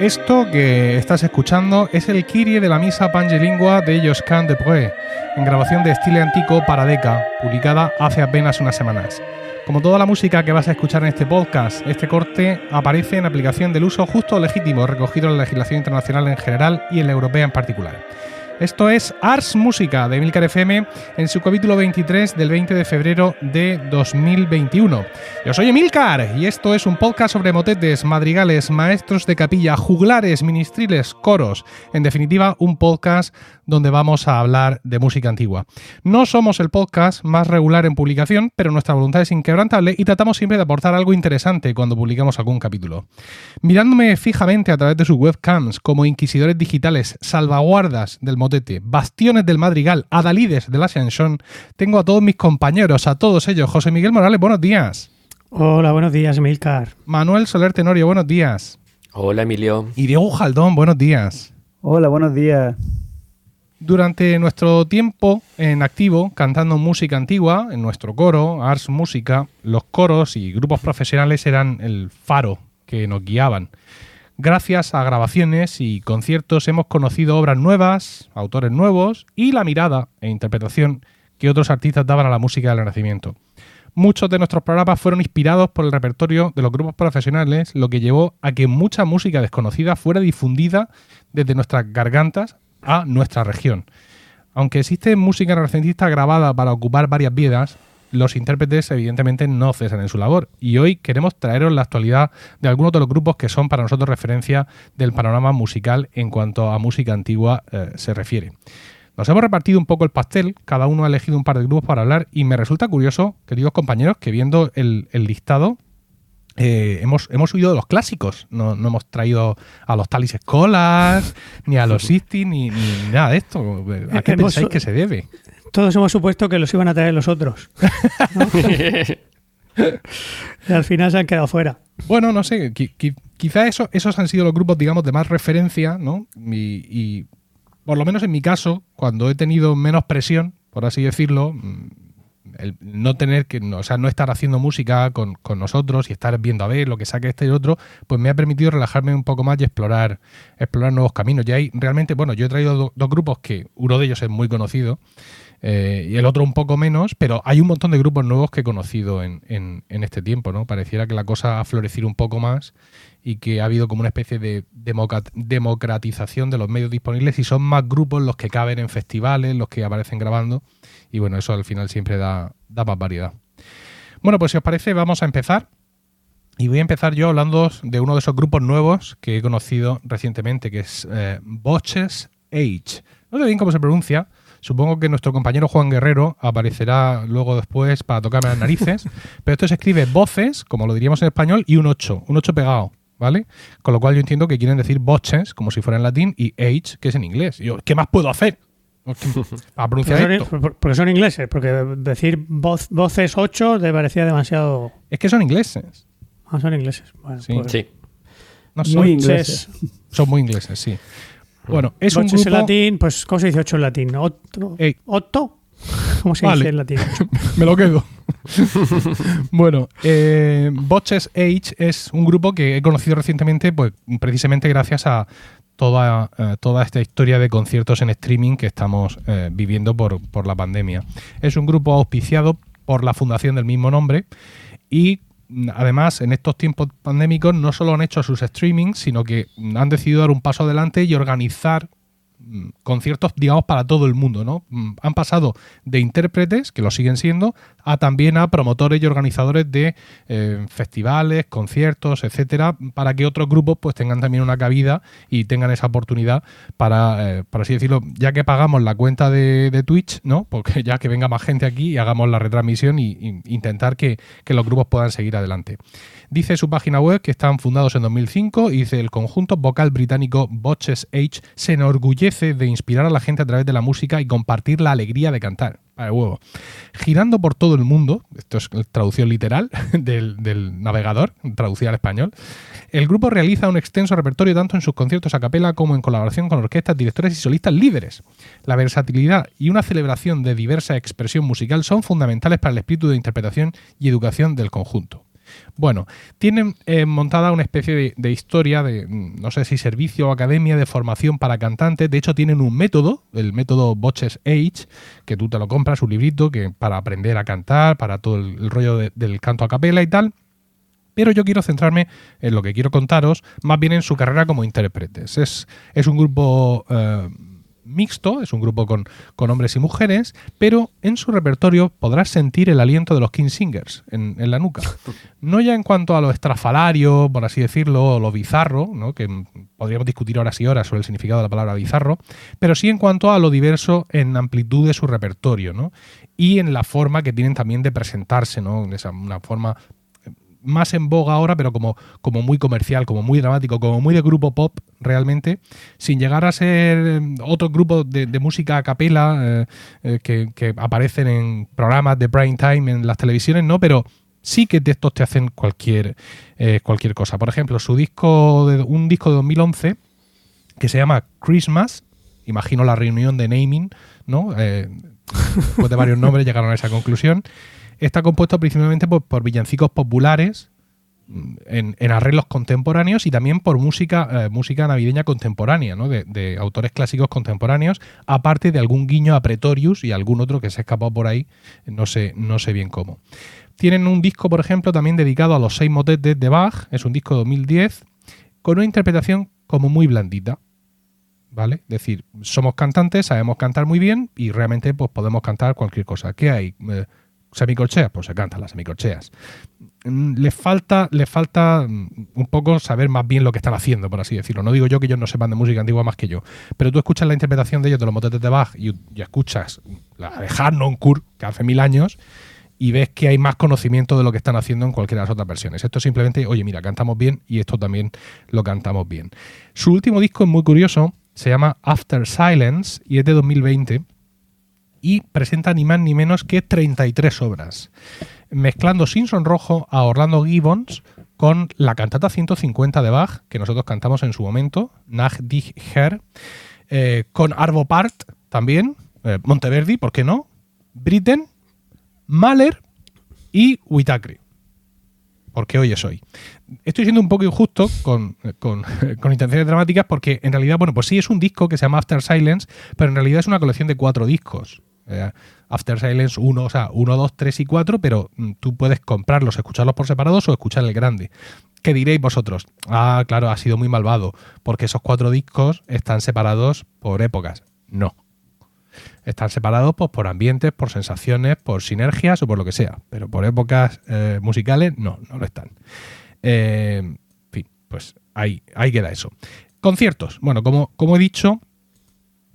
Esto que estás escuchando es el Kyrie de la misa pangelingua de Josquin de Preux, en grabación de estilo antico para Deca, publicada hace apenas unas semanas. Como toda la música que vas a escuchar en este podcast, este corte aparece en aplicación del uso justo o legítimo recogido en la legislación internacional en general y en la europea en particular. Esto es Ars Música de Milcar FM en su capítulo 23 del 20 de febrero de 2021. Yo soy Emilcar y esto es un podcast sobre motetes, madrigales, maestros de capilla, juglares, ministriles, coros. En definitiva, un podcast donde vamos a hablar de música antigua. No somos el podcast más regular en publicación, pero nuestra voluntad es inquebrantable y tratamos siempre de aportar algo interesante cuando publicamos algún capítulo. Mirándome fijamente a través de sus webcams como inquisidores digitales, salvaguardas del motete, bastiones del madrigal, adalides de la Ascensión, tengo a todos mis compañeros, a todos ellos. José Miguel Morales, buenos días. Hola, buenos días, Milcar. Manuel Soler Tenorio, buenos días. Hola, Emilio. Y Diego Jaldón, buenos días. Hola, buenos días. Durante nuestro tiempo en activo, cantando música antigua, en nuestro coro, Ars Música, los coros y grupos profesionales eran el faro que nos guiaban. Gracias a grabaciones y conciertos hemos conocido obras nuevas, autores nuevos y la mirada e interpretación que otros artistas daban a la música del Renacimiento. Muchos de nuestros programas fueron inspirados por el repertorio de los grupos profesionales, lo que llevó a que mucha música desconocida fuera difundida desde nuestras gargantas a nuestra región. Aunque existe música renacentista grabada para ocupar varias vidas, los intérpretes evidentemente no cesan en su labor y hoy queremos traeros la actualidad de algunos de los grupos que son para nosotros referencia del panorama musical en cuanto a música antigua eh, se refiere. Nos hemos repartido un poco el pastel, cada uno ha elegido un par de grupos para hablar y me resulta curioso, queridos compañeros, que viendo el, el listado eh, hemos, hemos huido de los clásicos. No, hemos traído a los Talis Escolas, ni a los Sisti, ni, nada de esto. ¿A qué pensáis que se debe? Todos hemos supuesto que los iban a traer los otros. y al final se han quedado fuera. Bueno, no sé. quizá eso, esos han sido los grupos, digamos, de más referencia, ¿no? y por lo menos en mi caso, cuando he tenido menos presión, por así decirlo, el no tener que, o sea, no estar haciendo música con, nosotros y estar viendo a ver lo que saque este y otro, pues me ha permitido relajarme un poco más y explorar, explorar nuevos caminos. Y hay realmente, bueno, yo he traído dos grupos que uno de ellos es muy conocido eh, y el otro un poco menos, pero hay un montón de grupos nuevos que he conocido en, en, este tiempo, ¿no? Pareciera que la cosa ha florecido un poco más y que ha habido como una especie de democratización de los medios disponibles y son más grupos los que caben en festivales, los que aparecen grabando y bueno, eso al final siempre da, da más variedad. Bueno, pues si os parece vamos a empezar y voy a empezar yo hablando de uno de esos grupos nuevos que he conocido recientemente, que es eh, Boches Age. No sé bien cómo se pronuncia, Supongo que nuestro compañero Juan Guerrero aparecerá luego después para tocarme las narices. pero esto se escribe voces, como lo diríamos en español, y un 8, un 8 pegado. ¿Vale? Con lo cual yo entiendo que quieren decir boches, como si fuera en latín, y age, que es en inglés. Yo, ¿Qué más puedo hacer? A pronunciar esto. Porque son ingleses, porque decir voces 8 te parecía demasiado. Es que son ingleses. Ah, son ingleses. sí. Pues sí. No, son, muy ingleses. Son muy ingleses, sí. Bueno, es un grupo... en latín, pues, ¿cómo se dice 8 en latín? ¿Otto? ¿Otto? ¿Cómo se dice en latín? Me lo quedo. bueno, eh, Botches Age es un grupo que he conocido recientemente, pues precisamente gracias a toda, eh, toda esta historia de conciertos en streaming que estamos eh, viviendo por, por la pandemia. Es un grupo auspiciado por la fundación del mismo nombre y además, en estos tiempos pandémicos no solo han hecho sus streamings, sino que han decidido dar un paso adelante y organizar conciertos, digamos, para todo el mundo, ¿no? Mm, han pasado de intérpretes, que lo siguen siendo, a también a promotores y organizadores de eh, festivales, conciertos, etcétera, para que otros grupos pues tengan también una cabida y tengan esa oportunidad para, eh, por así decirlo, ya que pagamos la cuenta de, Twitch, ¿no? Porque ya que venga más gente aquí y hagamos la retransmisión y, intentar que, que los grupos puedan seguir adelante. Dice su página web que están fundados en 2005 y dice el conjunto vocal británico Botches Age se enorgullece de inspirar a la gente a través de la música y compartir la alegría de cantar. Huevo. Girando por todo el mundo, esto es traducción literal del, del navegador, traducida al español, el grupo realiza un extenso repertorio tanto en sus conciertos a capela como en colaboración con orquestas, directores y solistas líderes. La versatilidad y una celebración de diversa expresión musical son fundamentales para el espíritu de interpretación y educación del conjunto. Bueno, tienen eh, montada una especie de, historia de, mm, no sé si servicio o academia de formación para cantantes. De hecho, tienen un método, el método Botches Age, que tú te lo compras, un librito que para aprender a cantar, para todo el, rollo del canto a capela y tal. Pero yo quiero centrarme en lo que quiero contaros, más bien en su carrera como intérpretes. Es, es un grupo eh, mixto, es un grupo con, hombres y mujeres, pero en su repertorio podrás sentir el aliento de los King Singers en, la nuca. No ya en cuanto a lo estrafalario, por así decirlo, o lo bizarro, ¿no? que podríamos discutir horas y horas sobre el significado de la palabra bizarro, pero sí en cuanto a lo diverso en amplitud de su repertorio, ¿no? y en la forma que tienen también de presentarse, ¿no? esa, una forma más en boga ahora, pero como, como muy comercial, como muy dramático, como muy de grupo pop realmente, sin llegar a ser eh, otro grupo de, música a capela eh, eh, que, aparecen en programas de prime time en las televisiones, ¿no? Pero sí que de estos te hacen cualquier, cualquier cosa. Por ejemplo, su disco de, un disco de 2011 que se llama Christmas, imagino la reunión de naming, ¿no? después de varios nombres llegaron a esa conclusión. Está compuesto principalmente por, villancicos populares mm, en, arreglos contemporáneos y también por música, eh, música navideña contemporánea, ¿no? de, autores clásicos contemporáneos, aparte de algún guiño a Pretorius y algún otro que se ha escapado por ahí, no sé, no sé bien cómo. Tienen un disco, por ejemplo, también dedicado a los seis motetes de Bach, es un disco de 2010, con una interpretación como muy blandita. ¿Vale? Es decir, somos cantantes, sabemos cantar muy bien y realmente pues, podemos cantar cualquier cosa. ¿Qué hay? Eh, semicorcheas, pues se cantan las semicorcheas. Mm, les falta, les falta mm, un poco saber más bien lo que están haciendo, por así decirlo. No digo yo que ellos no sepan de música antigua más que yo, pero tú escuchas la interpretación de ellos de los motetes de Bach y, escuchas la de Harnon Kurt, que hace mil años, y ves que hay más conocimiento de lo que están haciendo en cualquiera de las otras versiones. Esto simplemente, oye, mira, cantamos bien y esto también lo cantamos bien. Su último disco es muy curioso, se llama After Silence y es de 2020 y presenta ni más ni menos que 33 obras, mezclando sin sonrojo a Orlando Gibbons con la cantata 150 de Bach, que nosotros cantamos en su momento, Nach dich Herr, eh, con Arvo Part también, eh, Monteverdi, ¿por qué no? Britten, Mahler y Whitacre. Porque hoy es hoy. Estoy siendo un poco injusto con, con, intenciones dramáticas porque en realidad, bueno, pues sí es un disco que se llama After Silence, pero en realidad es una colección de cuatro discos. Eh, After Silence 1, o sea, 1, 2, 3 y 4, pero mm, tú puedes comprarlos, escucharlos por separados o escuchar el grande. ¿Qué diréis vosotros? Ah, claro, ha sido muy malvado, porque esos cuatro discos están separados por épocas. No. Están separados pues, por ambientes, por sensaciones, por sinergias o por lo que sea, pero por épocas eh, musicales no, no lo están. Eh, en fin, pues ahí, ahí queda eso. Conciertos. Bueno, como, como he dicho,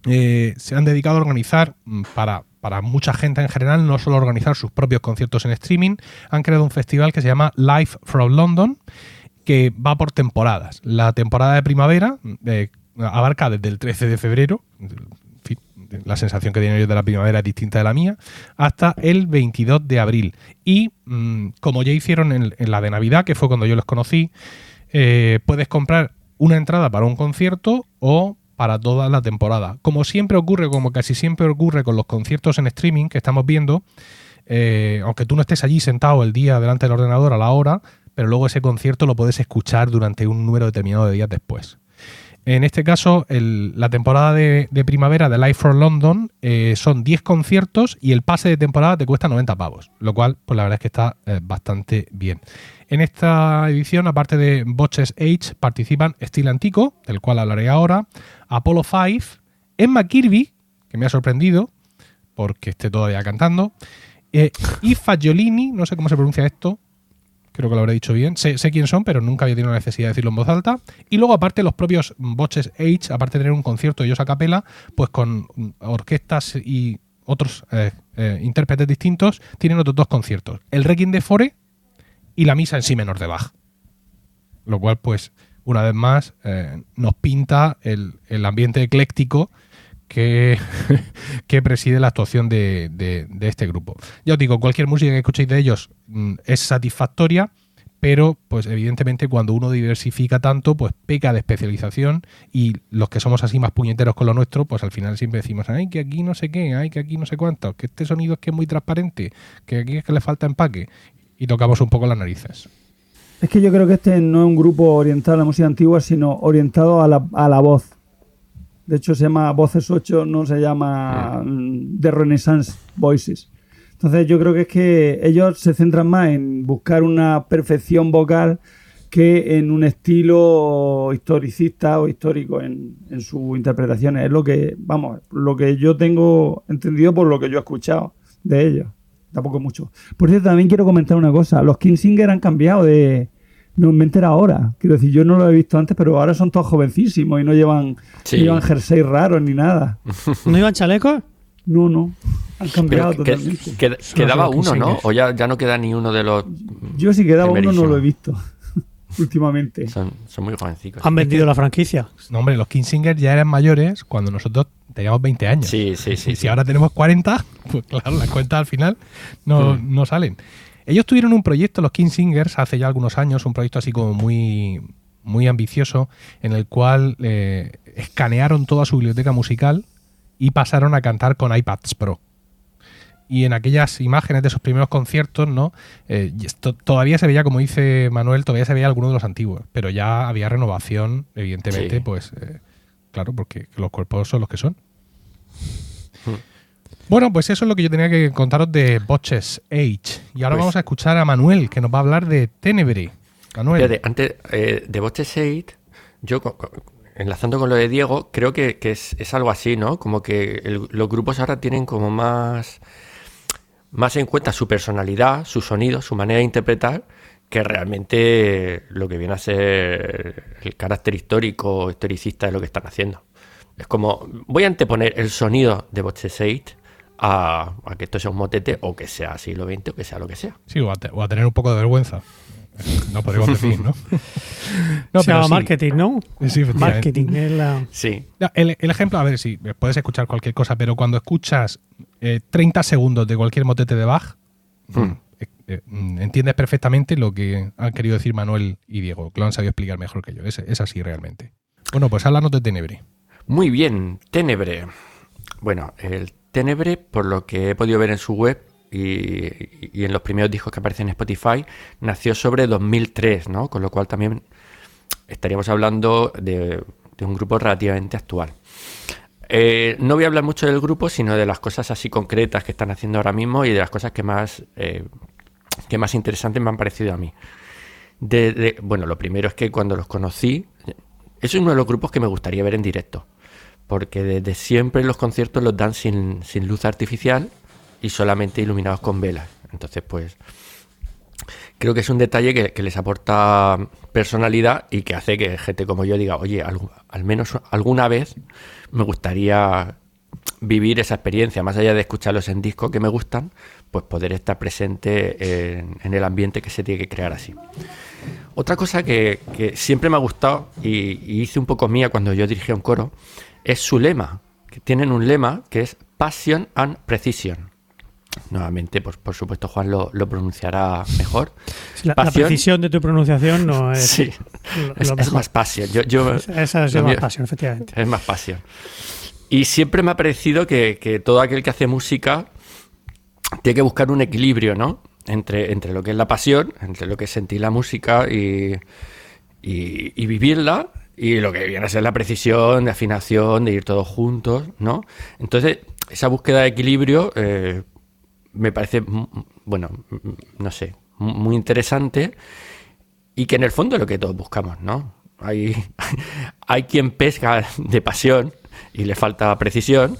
eh, se han dedicado a organizar mm, para, para mucha gente en general, no solo organizar sus propios conciertos en streaming, han creado un festival que se llama Live from London, que va por temporadas. La temporada de primavera eh, abarca desde el 13 de febrero, la sensación que tienen ellos de la primavera es distinta de la mía, hasta el 22 de abril. Y mm, como ya hicieron en, la de Navidad, que fue cuando yo los conocí, eh, puedes comprar una entrada para un concierto o para toda la temporada. Como siempre ocurre, como casi siempre ocurre con los conciertos en streaming que estamos viendo, eh, aunque tú no estés allí sentado el día delante del ordenador a la hora, pero luego ese concierto lo puedes escuchar durante un número determinado de días después. En este caso, la temporada de, primavera de Live for London eh, son 10 conciertos y el pase de temporada te cuesta 90 pavos, lo cual, pues la verdad es que está eh, bastante bien. En esta edición, aparte de Botches Age, participan Steel Antico, del cual hablaré ahora, Apollo 5, Emma Kirby, que me ha sorprendido porque esté todavía cantando, eh, y Fagiolini, no sé cómo se pronuncia esto, creo que lo habré dicho bien. Sé, quién son, pero nunca había tenido la necesidad de decirlo en voz alta. Y luego, aparte, los propios Botches Age, aparte de tener un concierto de ellos a capela, pues con orquestas y otros eh, eh, intérpretes distintos, tienen otros dos conciertos. El Requiem de Fore y la misa en sí menor de Bach. Lo cual, pues, una vez más, eh, nos pinta el, ambiente ecléctico que, que, preside la actuación de, de, este grupo. Ya os digo, cualquier música que escuchéis de ellos es satisfactoria, pero pues evidentemente cuando uno diversifica tanto, pues peca de especialización y los que somos así más puñeteros con lo nuestro, pues al final siempre decimos, ay, que aquí no sé qué, ay, que aquí no sé cuánto, que este sonido es que es muy transparente, que aquí es que le falta empaque y tocamos un poco las narices. Es que yo creo que este no es un grupo orientado a la música antigua, sino orientado a la, a la voz. De hecho, se llama Voces 8, no se llama ah. The Renaissance Voices. Entonces yo creo que es que ellos se centran más en buscar una perfección vocal que en un estilo historicista o histórico en, en sus interpretaciones. Es lo que, vamos, lo que yo tengo entendido por lo que yo he escuchado de ellos. Tampoco mucho. Por cierto, también quiero comentar una cosa. Los Singer han cambiado de... No me entera ahora. Quiero decir, yo no lo he visto antes, pero ahora son todos jovencísimos y no llevan, no llevan jersey raros ni nada. ¿No llevan chalecos? No, no. Han cambiado totalmente. quedaba uno, ¿no? O ya, ya no queda ni uno de los. Yo si quedaba uno no lo he visto. últimamente. Son, muy jovencitos. Han vendido la franquicia. No, hombre, los Kingsinger ya eran mayores cuando nosotros teníamos 20 años. Sí, sí, sí. Y si ahora tenemos 40, pues claro, las cuentas al final no, hmm. no salen. Ellos tuvieron un proyecto, los Kingsingers, hace ya algunos años, un proyecto así como muy, muy ambicioso, en el cual eh, escanearon toda su biblioteca musical y pasaron a cantar con iPads Pro. Y en aquellas imágenes de esos primeros conciertos, ¿no? Eh, todavía se veía, como dice Manuel, todavía se veía alguno de los antiguos, pero ya había renovación, evidentemente, pues eh, claro, porque los cuerpos son los que son. Hmm. Bueno, pues eso es lo que yo tenía que contaros de Botches Age. Y ahora pues vamos a escuchar a Manuel, que nos va a hablar de Tenebre. Manuel. antes eh, de Botches Age, yo enlazando con lo de Diego, creo que, es, algo así, ¿no? Como que los grupos ahora tienen como más, más en cuenta su personalidad, su sonido, su manera de interpretar, que realmente lo que viene a ser el carácter histórico, historicista de lo que están haciendo. Es como, voy a anteponer el sonido de Boches a, a, que esto sea un motete o que sea siglo XX o que sea lo que sea. Sí, o a tener un poco de vergüenza. No podemos decir, ¿no? no Se llama marketing, ¿no? Sí, marketing. Sí. El, ejemplo, a ver, si puedes escuchar cualquier cosa, pero cuando escuchas 30 eh, segundos de cualquier motete de Bach, hmm. mm, eh, eh, mm, entiendes perfectamente lo que han querido decir Manuel y Diego, que lo han sabido explicar mejor que yo. Es, es así realmente. Bueno, pues háblanos de Tenebre. Muy bien, Tenebre. Bueno, el Tenebre, por lo que he podido ver en su web, y, en los primeros discos que aparecen en Spotify, nació sobre 2003, ¿no? Con lo cual también estaríamos hablando de, un grupo relativamente actual. Eh, no voy a hablar mucho del grupo, sino de las cosas así concretas que están haciendo ahora mismo y de las cosas que más, eh, que más interesantes me han parecido a mí. bueno, lo primero es que cuando los conocí, es uno de los grupos que me gustaría ver en directo, porque desde siempre los conciertos los dan sin, sin luz artificial y solamente iluminados con velas. Entonces, pues creo que es un detalle que, les aporta personalidad y que hace que gente como yo diga, oye, al, menos alguna vez me gustaría vivir esa experiencia, más allá de escucharlos en disco que me gustan, pues poder estar presente en, el ambiente que se tiene que crear así. Otra cosa que, siempre me ha gustado y, y, hice un poco mía cuando yo dirigía un coro es su lema, que tienen un lema que es Passion and Precision. Nuevamente, pues por supuesto, Juan lo, pronunciará mejor. la, precisión de tu pronunciación no es. Sí, es, más pasión. Esa es más pasión, efectivamente. Es más pasión. Y siempre me ha parecido que, todo aquel que hace música tiene que buscar un equilibrio, ¿no? Entre, entre lo que es la pasión, entre lo que es sentir la música y, y, vivirla, y lo que viene a ser la precisión, de afinación, de ir todos juntos, ¿no? Entonces, esa búsqueda de equilibrio. Eh, me parece, bueno, no sé, muy interesante y que en el fondo es lo que todos buscamos, ¿no? Hay, hay quien pesca de pasión y le falta precisión.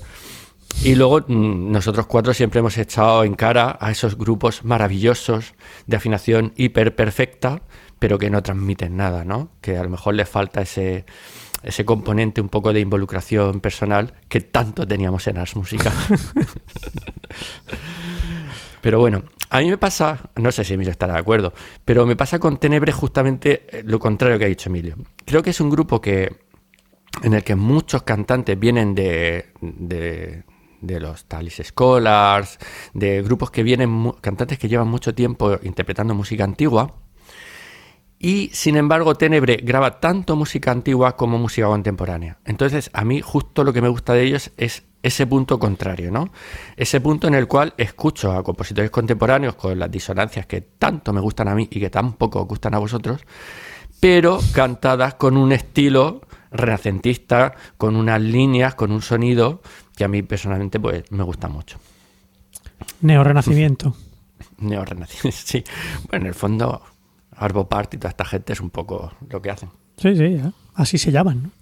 Y luego mm, nosotros cuatro siempre hemos echado en cara a esos grupos maravillosos de afinación hiper perfecta, pero que no transmiten nada, ¿no? Que a lo mejor les falta ese, ese componente un poco de involucración personal que tanto teníamos en Ars Música. Pero bueno, a mí me pasa, no sé si Emilio estará de acuerdo, pero me pasa con Tenebre justamente eh, lo contrario que ha dicho Emilio. Creo que es un grupo que en el que muchos cantantes vienen de, de, de los Talis Scholars, de grupos que vienen, cantantes que llevan mucho tiempo interpretando música antigua. Y sin embargo, Tenebre graba tanto música antigua como música contemporánea. Entonces, a mí justo lo que me gusta de ellos es ese punto contrario, ¿no? Ese punto en el cual escucho a compositores contemporáneos con las disonancias que tanto me gustan a mí y que tan poco gustan a vosotros, pero cantadas con un estilo renacentista, con unas líneas, con un sonido que a mí personalmente pues me gusta mucho. Neorrenacimiento. Neorrenacimiento, sí. Bueno, en el fondo, Arbo Part y toda esta gente es un poco lo que hacen. Sí, sí, así se llaman, ¿no?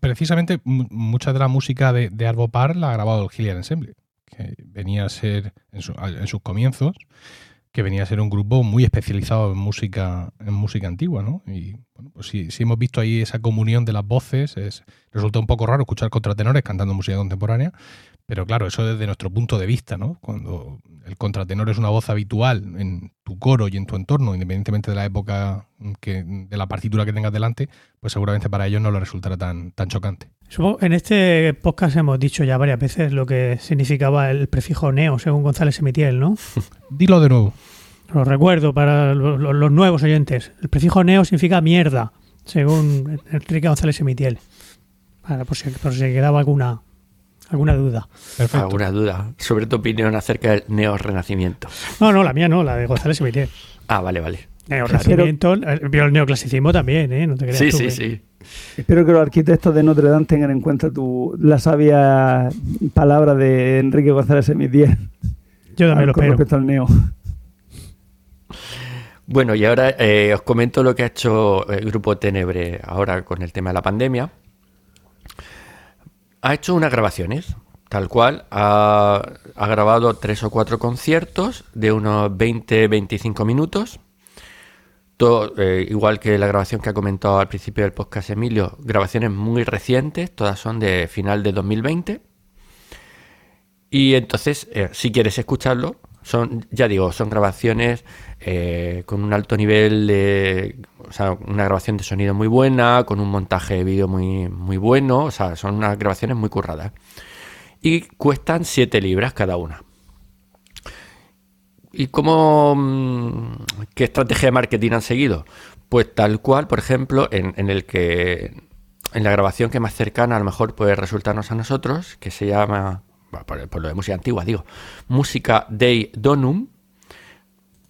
Precisamente mucha de la música de, Arvo Par la ha grabado el Gillian Ensemble, que venía a ser en, sus comienzos, que venía a ser un grupo muy especializado en música, en música antigua, ¿no? Y bueno, pues si, hemos visto ahí esa comunión de las voces, es, resulta un poco raro escuchar contratenores cantando música contemporánea, pero claro, eso desde nuestro punto de vista, ¿no? Cuando el contratenor es una voz habitual en tu coro y en tu entorno, independientemente de la época que, de la partitura que tengas delante, pues seguramente para ellos no le resultará tan, tan chocante. En este podcast hemos dicho ya varias veces lo que significaba el prefijo neo, según González Emitiel, ¿no? Dilo de nuevo. Lo recuerdo para los, nuevos oyentes. El prefijo neo significa mierda, según Enrique González Emitiel. Para, por, si, por si quedaba alguna, alguna duda. Perfecto. Alguna duda sobre tu opinión acerca del neorrenacimiento. No, no, la mía no, la de González Emitiel. Ah, vale, vale. Neorrenacimiento, pero el neoclasicismo también, ¿eh? No te creas sí, sí, sí. Espero que los arquitectos de Notre Dame tengan en cuenta tu, la sabia palabra de Enrique González Emitiel. Yo también lo espero. respecto al neo. Bueno, y ahora eh, os comento lo que ha hecho el grupo Tenebre ahora con el tema de la pandemia ha hecho unas grabaciones, tal cual. Ha, grabado tres o cuatro conciertos de unos 20-25 minutos. Todo, eh, igual que la grabación que ha comentado al principio del podcast Emilio, grabaciones muy recientes, todas son de final de 2020. Y entonces, eh, si quieres escucharlo, son, ya digo, son grabaciones eh, con un alto nivel de, o sea, una grabación de sonido muy buena, con un montaje de vídeo muy, muy bueno, o sea, son unas grabaciones muy curradas. Y cuestan 7 libras cada una. ¿Y cómo, mm, qué estrategia de marketing han seguido? Pues tal cual, por ejemplo, en, en el que, en la grabación que más cercana a lo mejor puede resultarnos a nosotros, que se llama, por, lo de música antigua, digo, Música Dei Donum,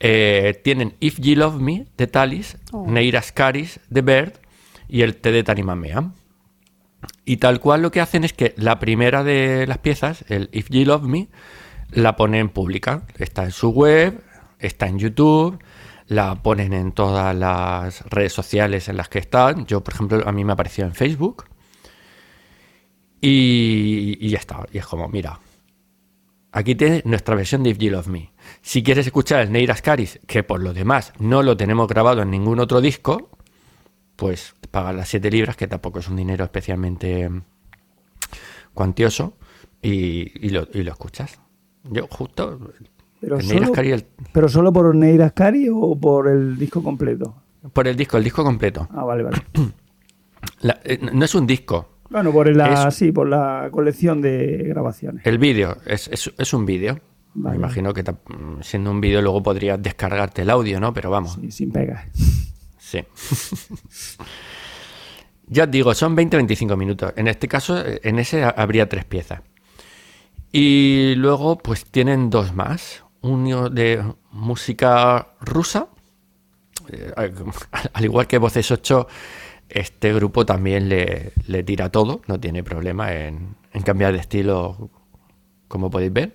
eh, tienen If You Love Me de Talis, oh. Neiras Caris de Bird y el T de Tanimamea. Y tal cual lo que hacen es que la primera de las piezas, el If You Love Me, la ponen pública. Está en su web, está en YouTube, la ponen en todas las redes sociales en las que están. Yo, por ejemplo, a mí me apareció en Facebook. Y, y ya está. Y es como, mira, aquí tienes nuestra versión de If You Love Me. Si quieres escuchar el Neiras Caris, que por lo demás no lo tenemos grabado en ningún otro disco, pues pagas las 7 libras, que tampoco es un dinero especialmente cuantioso, y, lo, escuchas. Yo justo... Pero, solo, ¿Pero solo por Neiras Caris o por el disco completo? Por el disco, el disco completo. Ah, vale, vale. Eh, no es un disco. Bueno, por la, sí, por la colección de grabaciones. El vídeo, es, es un vídeo. Me imagino que siendo un vídeo luego podrías descargarte el audio, ¿no? Pero vamos. Sí, sin pegas. Sí. ya os digo, son 20-25 minutos. En este caso, en ese habría tres piezas. Y luego, pues tienen dos más. Uno de música rusa. Eh, al igual que Voces 8, este grupo también le, tira todo. No tiene problema en cambiar de estilo, como podéis ver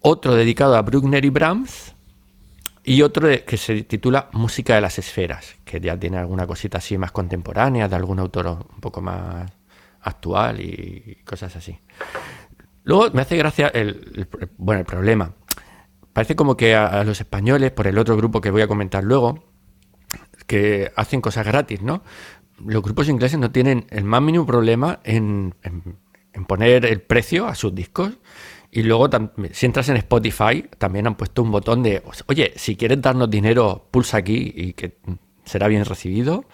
otro dedicado a Bruckner y Brahms y otro que se titula Música de las Esferas, que ya tiene alguna cosita así más contemporánea, de algún autor un poco más actual y cosas así. Luego me hace gracia el, bueno, el problema. Parece como que a, los españoles, por el otro grupo que voy a comentar luego, que hacen cosas gratis, ¿no? Los grupos ingleses no tienen el más mínimo problema en poner el precio a sus discos Y luego, si entras en Spotify, también han puesto un botón de, oye, si quieres darnos dinero, pulsa aquí y que será bien recibido.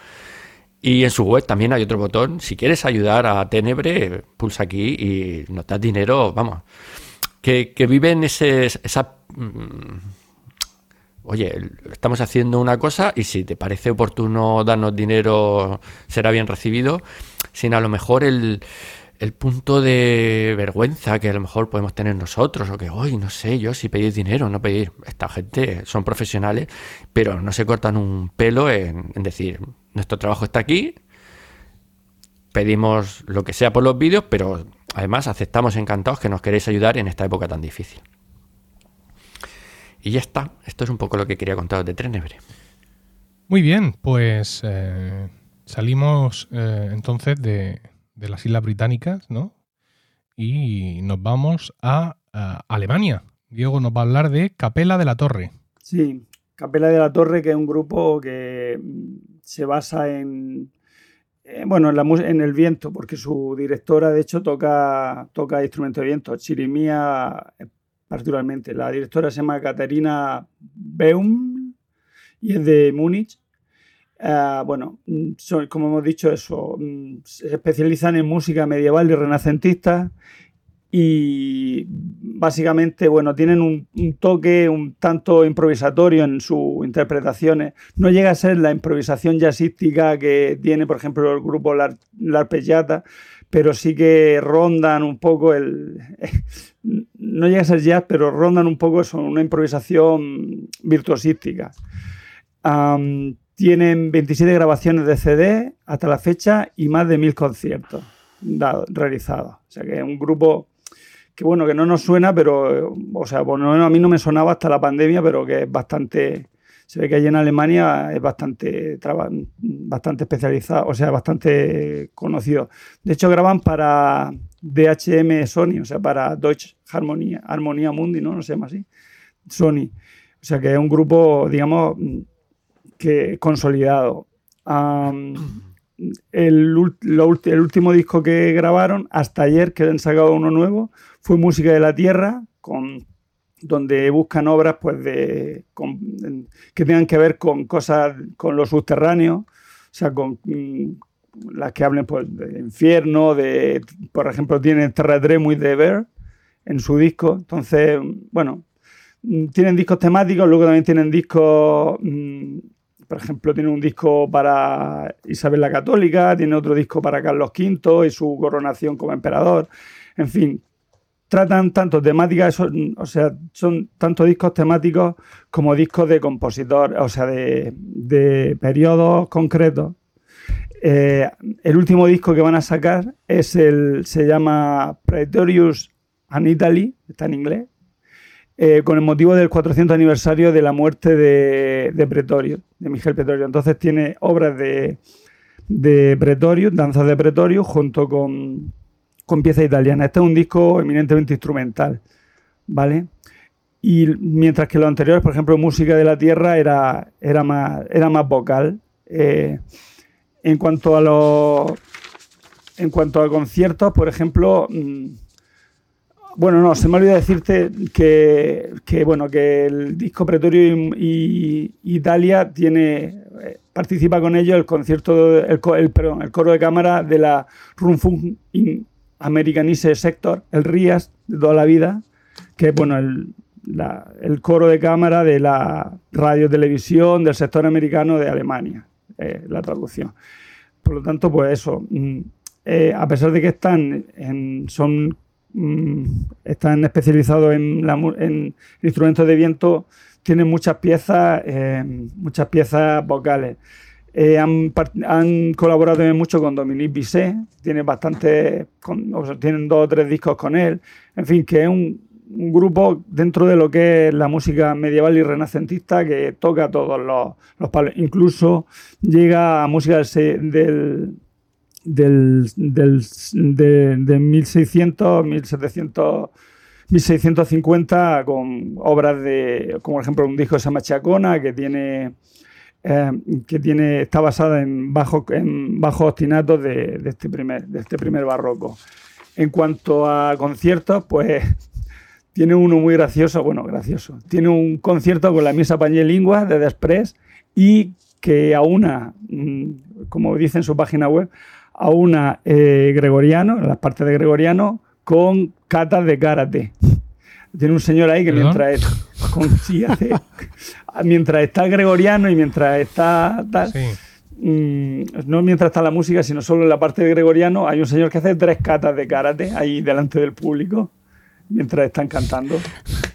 Y en su web también hay otro botón. Si quieres ayudar a Tenebre, pulsa aquí y nos das dinero, vamos. Que, que viven ese, esa... Oye, estamos haciendo una cosa y si te parece oportuno darnos dinero, será bien recibido. Sin a lo mejor el el punto de vergüenza que a lo mejor podemos tener nosotros, o que hoy no sé yo si pedir dinero o no pedir. Esta gente son profesionales, pero no se cortan un pelo en, decir, nuestro trabajo está aquí, pedimos lo que sea por los vídeos, pero además aceptamos encantados que nos queréis ayudar en esta época tan difícil. Y ya está, esto es un poco lo que quería contaros de Trenebre. Muy bien, pues eh, salimos eh, entonces de, de las Islas Británicas, ¿no? Y nos vamos a, Alemania. Diego nos va a hablar de Capela de la Torre. Sí, Capela de la Torre, que es un grupo que se basa en, bueno, en, la, en el viento, porque su directora, de hecho, toca, toca instrumentos de viento, chirimía particularmente. La directora se llama Caterina Beum y es de Múnich. Ah, bueno, mm, como hemos dicho, eso, mm, se especializan en música medieval y renacentista y básicamente, bueno, tienen un, toque un tanto improvisatorio en sus interpretaciones. No llega a ser la improvisación jazzística que tiene, por ejemplo, el grupo La, Arpeggiata, pero sí que rondan un poco el... no llega a ser jazz, pero rondan un poco eso, una improvisación virtuosística. Tienen 27 grabaciones de CD hasta la fecha y más de mil conciertos realizados. O sea que es un grupo que bueno, que no nos suena, pero, o sea, bueno, a mí no me sonaba hasta la pandemia, pero que es bastante, se ve que allí en Alemania es bastante, bastante especializado, o sea, bastante conocido. De hecho, graban para DHM Sony, o sea, para Deutsche Harmonia, Armonía Mundi, ¿no? No se llama así, Sony. O sea, que es un grupo, digamos, que consolidado. el, último disco que grabaron, hasta ayer que han sacado uno nuevo, fue Música de la Tierra, con, donde buscan obras pues, de, que tengan que ver con cosas, con lo subterráneo, o sea, con mm, las que hablen pues, de infierno, de, por ejemplo, tienen Terra Dream de Bear en su disco. Entonces, bueno, mm, tienen discos temáticos, luego también tienen discos mm, por ejemplo, tiene un disco para Isabel la Católica, tiene otro disco para Carlos V y su coronación como emperador. En fin, tratan tanto temáticas, o sea, son tanto discos temáticos como discos de compositor, o sea, de, periodos concretos. Eh, el último disco que van a sacar es el, se llama Praetorius and Italy, está en inglés, eh, con el motivo del 400 aniversario de la muerte de, Pretorio, de Miguel Pretorio. Entonces tiene obras de, de Pretorio, danzas de Pretorio, junto con, con piezas italianas. Este es un disco eminentemente instrumental, ¿vale? Y mientras que los anteriores, por ejemplo, Música de la Tierra era, era, más, era más vocal. Eh, en cuanto a los en cuanto a conciertos, por ejemplo, mm, bueno, no, se me olvidó decirte que, bueno, que el disco Pretorio y, Italia tiene eh, participa con ellos el concierto, el, perdón, el coro de cámara de la Rumfung Americanise Sector, el RIAS de toda la vida, que es bueno, el, coro de cámara de la radio televisión del sector americano de Alemania, eh, la traducción. Por lo tanto, pues eso, mm, eh, a pesar de que están en, son están especializados en, instrumentos de viento, tienen muchas piezas, eh, muchas piezas vocales. Eh, han, colaborado mucho con Dominique Bisset, tiene bastante, tienen dos o tres discos con él. En fin, que es un, grupo dentro de lo que es la música medieval y renacentista que toca todos los, los palos. Incluso llega a música del, del, del, de, de 1600, 1700, 1650 con obras de, como por ejemplo un disco de Samachacona que tiene eh, que tiene está basada en bajos en bajos ostinatos de, este primer este primer barroco. En cuanto a conciertos, pues tiene uno muy gracioso, bueno, gracioso. Tiene un concierto con la misa Lingua de Despres y que aúna, mm, como dice en su página web, aúna eh, gregoriano, las partes de gregoriano, con catas de karate. Tiene un señor ahí que mientras, con, mientras está gregoriano y mientras está tal, mm, no mientras está la música, sino solo en la parte de gregoriano, hay un señor que hace tres catas de karate ahí delante del público mientras están cantando.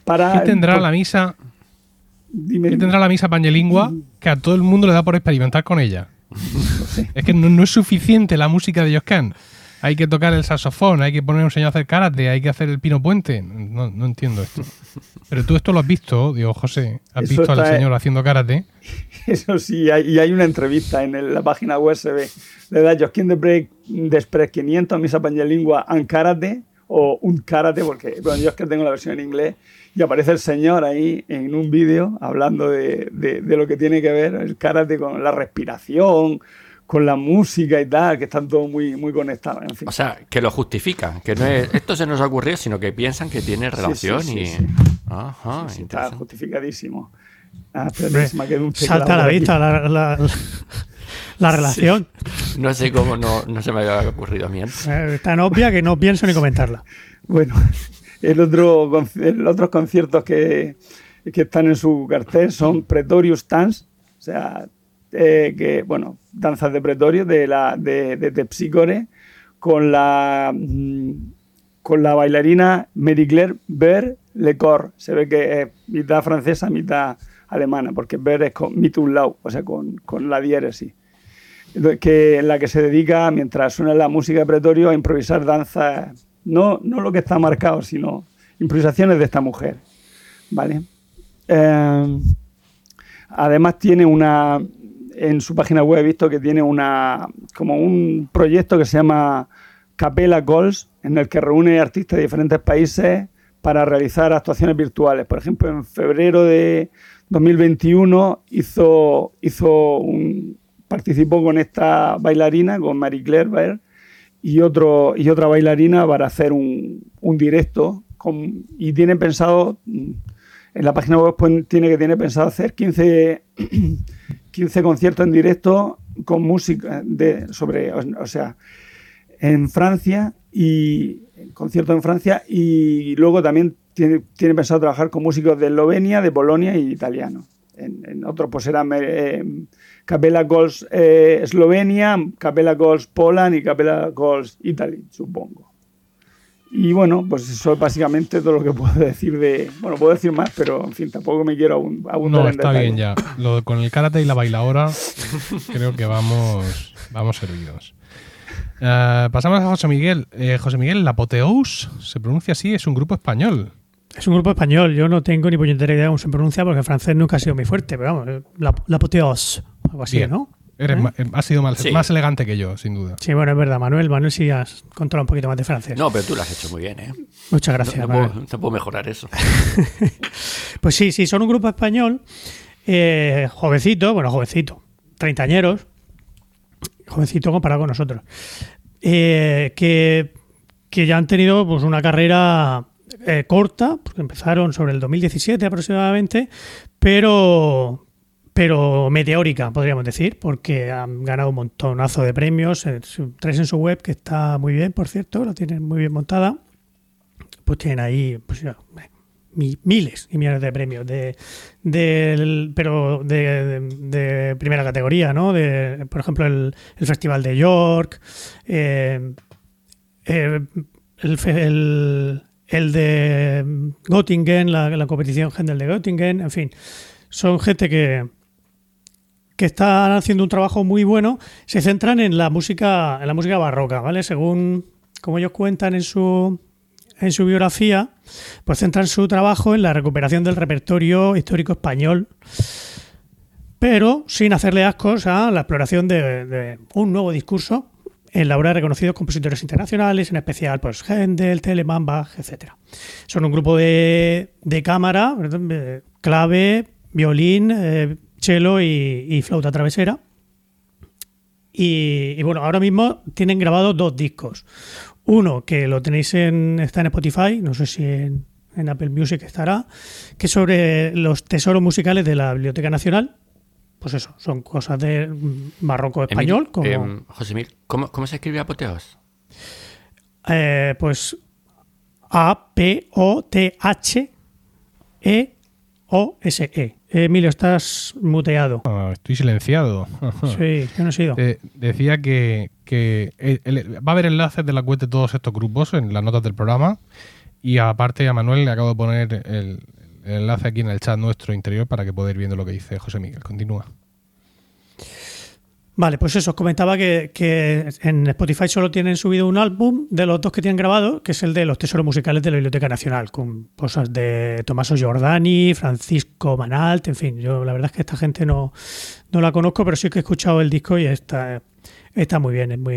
Para, ¿Qué tendrá la misa? ¿Qué tendrá la misa pangelingua que a todo el mundo le da por experimentar con ella? Es que no, es suficiente la música de Joscan. Hay que tocar el saxofón, hay que poner un señor a hacer karate, hay que hacer el pino puente. No, entiendo esto. Pero tú esto lo has visto, digo, José. ¿Has visto al señor haciendo karate? Eso sí, y hay una entrevista en la página USB. Le da Josquin de Break Despres 500 Misa Pangelingua en karate o un karate, porque bueno, yo es que tengo la versión en inglés y aparece el señor ahí en un vídeo hablando de, de, lo que tiene que ver el karate con la respiración, con la música y tal, que están todos muy, muy conectados. En fin. O sea, que lo justifican, que no es esto se nos ha ocurrido, sino que piensan que tiene relación y. Ajá, está justificadísimo. Ah, Salta a la vista la, la, relación. No sé cómo no, no, se me había ocurrido a mí. Eh, tan obvia que no pienso ni comentarla. Bueno, el otro, los otros conciertos que, que, están en su cartel son Pretorius Dance, o sea, eh, que, bueno, danzas de Pretorio de, la, de, de, con la, mm, con la bailarina Marie-Claire Ber Lecor. Se ve que es mitad francesa, mitad alemana, porque Ber es con Lau, o sea, con, con la diéresis. Que, en la que se dedica, mientras suena la música de Pretorio, a improvisar danzas no, no lo que está marcado, sino improvisaciones de esta mujer. ¿Vale? Eh, además tiene una, en su página web he visto que tiene una, como un proyecto que se llama Capella Calls, en el que reúne artistas de diferentes países para realizar actuaciones virtuales. Por ejemplo, en febrero de 2021 hizo, hizo un, participó con esta bailarina, con Marie Claire y, otro, y otra bailarina para hacer un, un directo. Y tiene pensado, en la página web pues, tiene que tiene pensado hacer 15, 15 conciertos en directo con música de, sobre, o, sea, en Francia y concierto en Francia y luego también tiene, tiene pensado trabajar con músicos de Eslovenia, de Polonia y italiano. En, en otros pues eh, Capella Goals eh, Eslovenia, Capella Goals Poland y Capella Goals Italy, supongo. Y bueno, pues eso es básicamente todo lo que puedo decir de. Bueno, puedo decir más, pero en fin, tampoco me quiero abundar No, está bien ya. Lo, con el karate y la bailadora, creo que vamos, vamos servidos. Eh, pasamos a José Miguel. Eh, José Miguel, la Apoteous se pronuncia así, es un grupo español. Es un grupo español, yo no tengo ni puñetera idea de cómo se pronuncia porque el francés nunca ha sido muy fuerte, pero vamos, la, la algo así, ¿no? Eres ¿Eh? Has sido más, elegante que yo, sin duda. Sí, bueno, es verdad, Manuel. Manuel sí has controlado un poquito más de francés. No, pero tú lo has hecho muy bien, ¿eh? Muchas gracias. No, puedo, mejorar eso. pues sí, sí, son un grupo español, eh, jovencito, bueno, jovencito, treintañeros, jovencito comparado con nosotros, eh, que, que ya han tenido pues una carrera eh, corta, porque empezaron sobre el 2017 aproximadamente, pero, pero meteórica, podríamos decir, porque han ganado un montonazo de premios. Eh, tres en su web, que está muy bien, por cierto, lo tienen muy bien montada. Pues tienen ahí pues, miles y millones de premios, de, pero de, primera categoría, ¿no? De, por ejemplo, el, Festival de York, eh, el, el de Göttingen, la, competición Händel de Göttingen, en fin, son gente que, que están haciendo un trabajo muy bueno, se centran en la música, en la música barroca, ¿vale? Según como ellos cuentan en su en su biografía, pues centran su trabajo en la recuperación del repertorio histórico español, pero sin hacerle ascos a la exploración de un nuevo discurso en la obra de reconocidos compositores internacionales, en especial pues Händel, Telemann, Bach, etc. Son un grupo de, cámara, clave, violín, eh, cello y, flauta travesera. Y, bueno, ahora mismo tienen grabado dos discos. Uno que lo tenéis en, está en Spotify, no sé si en, en Apple Music estará, que es sobre los tesoros musicales de la Biblioteca Nacional. Pues eso, son cosas de barroco español. Como, em, José Mil, ¿cómo, cómo se escribe apoteos? eh, pues A-P-O-T-H-E-O-S-E. Emilio, estás muteado. Ah, estoy silenciado. Sí, yo no he sido. Eh, decía que, que el- el- va a haber enlaces de la web de todos estos grupos en las notas del programa. Y aparte a Manuel le acabo de poner el, el enlace aquí en el chat nuestro interior para que poder ir viendo lo que dice José Miguel. Continúa. Vale, pues eso, os comentaba que, que en Spotify solo tienen subido un álbum de los dos que tienen grabado, que es el de los tesoros musicales de la Biblioteca Nacional, con cosas de Tommaso Giordani, Francisco Manalt, en fin, yo la verdad es que esta gente no, no la conozco, pero sí que he escuchado el disco y está, está muy bien, es muy,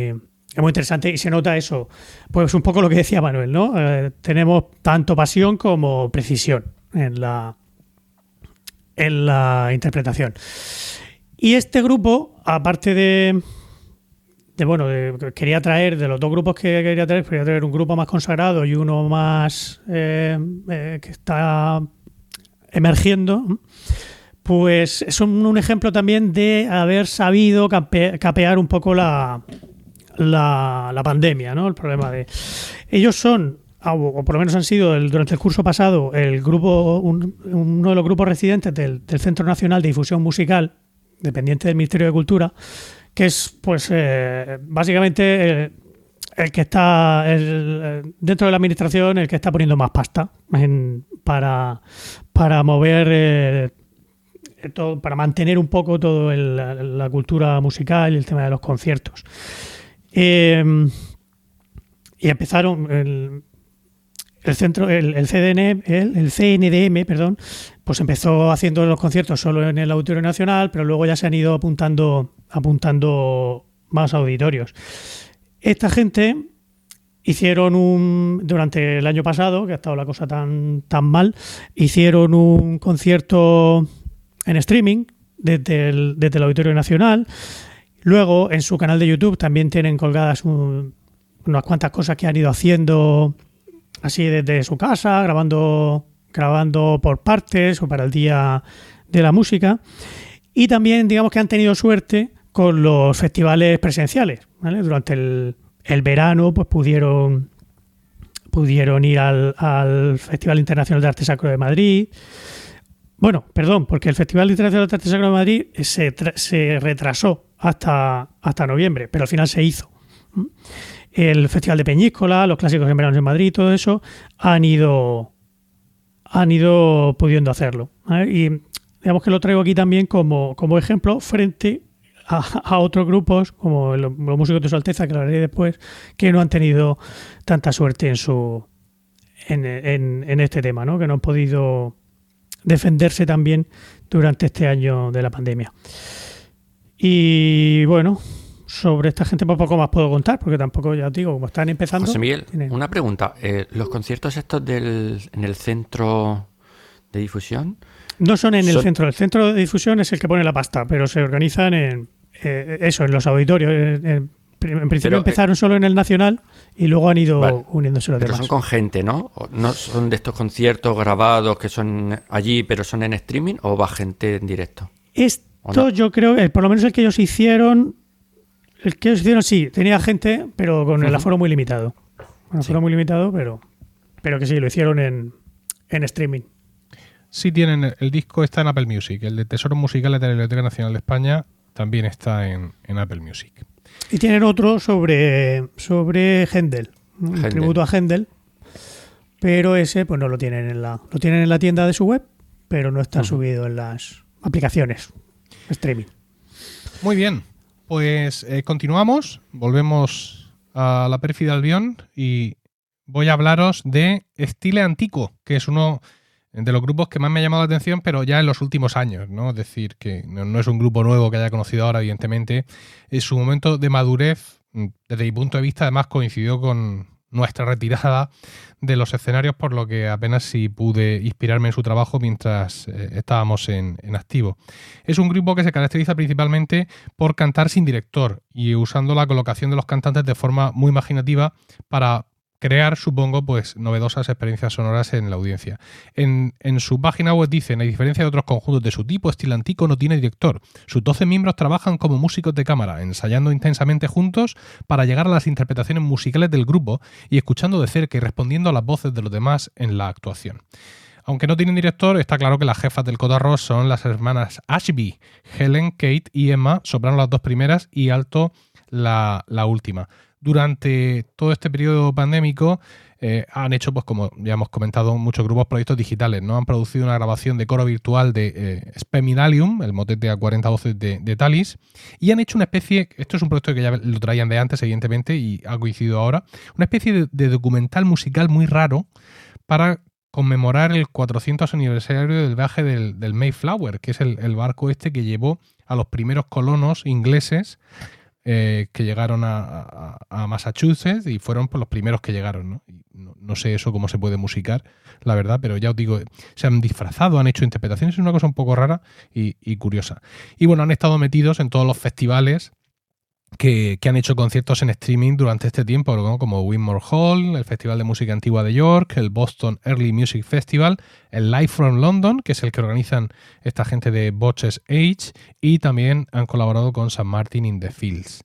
es muy interesante y se nota eso, pues un poco lo que decía Manuel, ¿no? Eh, tenemos tanto pasión como precisión en la, en la interpretación. Y este grupo, aparte de, de bueno, de- quería traer, de los dos grupos que quería traer, quería traer un grupo más consagrado y uno más eh, eh, que está emergiendo, pues son un ejemplo también de haber sabido cape- capear un poco la, la, pandemia, ¿no? El problema de... Ellos son, ah, o por lo menos han sido durante el curso pasado, el grupo, un- uno de los grupos residentes del Centro Nacional de Difusión Musical, dependiente del Ministerio de Cultura, que es, pues, eh, básicamente el, que está eh, dentro de la administración, el que está poniendo más pasta para, para mover, eh, todo, para mantener un poco todo el- la, cultura musical y el tema de los conciertos. Y empezaron el, el centro, el, el CDN, el, el CNDM, perdón, pues empezó haciendo los conciertos solo en el Auditorio Nacional, pero luego ya se han ido apuntando, apuntando más auditorios. Esta gente hicieron un durante el año pasado, que ha estado la cosa tan, tan mal, hicieron un concierto en streaming desde el, desde el Auditorio Nacional. Luego en su canal de YouTube también tienen colgadas un- unas cuantas cosas que han ido haciendo así desde su casa, grabando, grabando por partes o para el día de la música. Y también, digamos que han tenido suerte con los festivales presenciales. ¿vale? Durante el, el verano, pues pudieron, pudieron ir al, al Festival Internacional de Arte Sacro de Madrid. Bueno, perdón, porque el Festival Internacional de Arte Sacro de Madrid se, se retrasó hasta, hasta noviembre, pero al final se hizo. El Festival de Peñíscola, los clásicos en verano en Madrid, todo eso, han ido, han ido pudiendo hacerlo. ¿vale? Y digamos que lo traigo aquí también como, como ejemplo frente a, otros grupos, como los, músicos de su Alteza, que lo haré después, que no han tenido tanta suerte en su en- en este tema, ¿no? que no han podido defenderse también durante este año de la pandemia. Y bueno, sobre esta gente pues poco más puedo contar, porque tampoco, ya os digo, como están empezando... José Miguel, tienen- una pregunta. Eh, ¿Los conciertos estos del, en el centro de difusión? No son en el centro. El centro de difusión es el que pone la pasta, pero se organizan en eh, eso, en los auditorios. En, en- en principio Pero, eh, empezaron solo en el nacional y luego han ido Vale. uniéndose los Pero demás. son con gente, ¿no? ¿O ¿No son de estos conciertos grabados que son allí, pero son en streaming? ¿O va gente en directo? Esto yo creo, por lo menos el que ellos hicieron, el que hicieron sí, tenía gente, pero con el aforo muy limitado. Un aforo Sí. muy limitado, pero, pero que sí, lo hicieron en, en streaming. Sí tienen, el, disco está en Apple Music, el de Tesoros Musicales de la Biblioteca Nacional de España también está en, en Apple Music. Y tienen otro sobre, sobre Händel, un Händel. tributo a Händel, pero ese pues no lo tienen en la lo tienen en la tienda de su web, pero no está subido en las aplicaciones streaming. Muy bien, pues eh, continuamos, volvemos a la pérfida Albión y voy a hablaros de Estile Antico, que es uno de los grupos que más me ha llamado la atención, pero ya en los últimos años, ¿no? Es decir, que no, no es un grupo nuevo que haya conocido ahora, evidentemente. En su momento de madurez, desde mi punto de vista, además coincidió con nuestra retirada de los escenarios, por lo que apenas si pude inspirarme en su trabajo mientras eh, estábamos en, en activo. Es un grupo que se caracteriza principalmente por cantar sin director y usando la colocación de los cantantes de forma muy imaginativa para crear, supongo, pues novedosas experiencias sonoras en la audiencia. En, en, su página web dicen, a diferencia de otros conjuntos de su tipo, Estilantico no tiene director. Sus 12 miembros trabajan como músicos de cámara, ensayando intensamente juntos para llegar a las interpretaciones musicales del grupo y escuchando de cerca y respondiendo a las voces de los demás en la actuación. Aunque no tienen director, está claro que las jefas del cotarro son las hermanas Ashby, Helen, Kate y Emma, soprano las dos primeras y alto la, la última. Durante todo este periodo pandémico eh, han hecho, pues como ya hemos comentado, muchos grupos proyectos digitales. ¿no? Han producido una grabación de coro virtual de eh, Spemidalium, el motete a 40 voces de, de, Talis, y han hecho una especie, esto es un proyecto que ya lo traían de antes, evidentemente, y ha coincidido ahora, una especie de, documental musical muy raro para conmemorar el 400 aniversario del viaje del, Mayflower, que es el, barco este que llevó a los primeros colonos ingleses eh, que llegaron a, Massachusetts y fueron pues, los primeros que llegaron. ¿no? ¿no? ¿no? sé eso cómo se puede musicar, la verdad, pero ya os digo, se han disfrazado, han hecho interpretaciones, es una cosa un poco rara y curiosa. Y bueno, han estado metidos en todos los festivales que, han hecho conciertos en streaming durante este tiempo, ¿no? como Winmore Hall, el Festival de Música Antigua de York, el Boston Early Music Festival, el Live from London, que es el que organizan esta gente de Botches Age, y también han colaborado con San Martin in the Fields.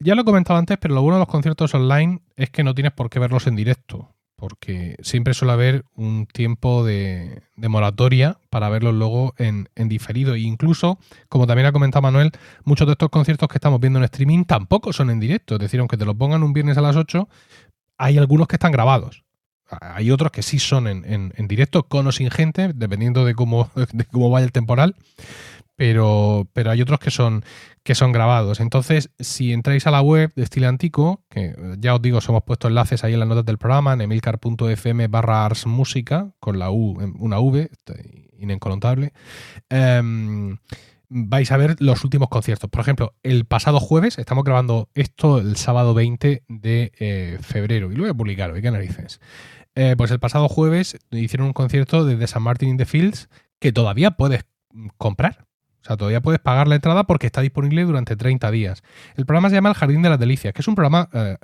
Ya lo he comentado antes, pero lo bueno de los conciertos online es que no tienes por qué verlos en directo porque siempre suele haber un tiempo de, moratoria para verlos luego en, en, diferido. E incluso, como también ha comentado Manuel, muchos de estos conciertos que estamos viendo en streaming tampoco son en directo. Es decir, aunque te los pongan un viernes a las 8, hay algunos que están grabados. Hay otros que sí son en, en, en directo, con o sin gente, dependiendo de cómo, de cómo vaya el temporal pero, pero hay otros que son, que son grabados. Entonces, si entráis a la web de Estilo Antico, que ya os digo, os hemos puesto enlaces ahí en las notas del programa, en emilcar.fm barra ars música, con la U, una V, inencolotable, um, vais a ver los últimos conciertos. Por ejemplo, el pasado jueves, estamos grabando esto el sábado 20 de eh, febrero, y lo voy a publicar hoy, qué narices. Eh, pues el pasado jueves hicieron un concierto desde San Martin in the Fields que todavía puedes comprar. O sea, todavía puedes pagar la entrada porque está disponible durante 30 días. El programa se llama El Jardín de las Delicias, que es un programa, eh,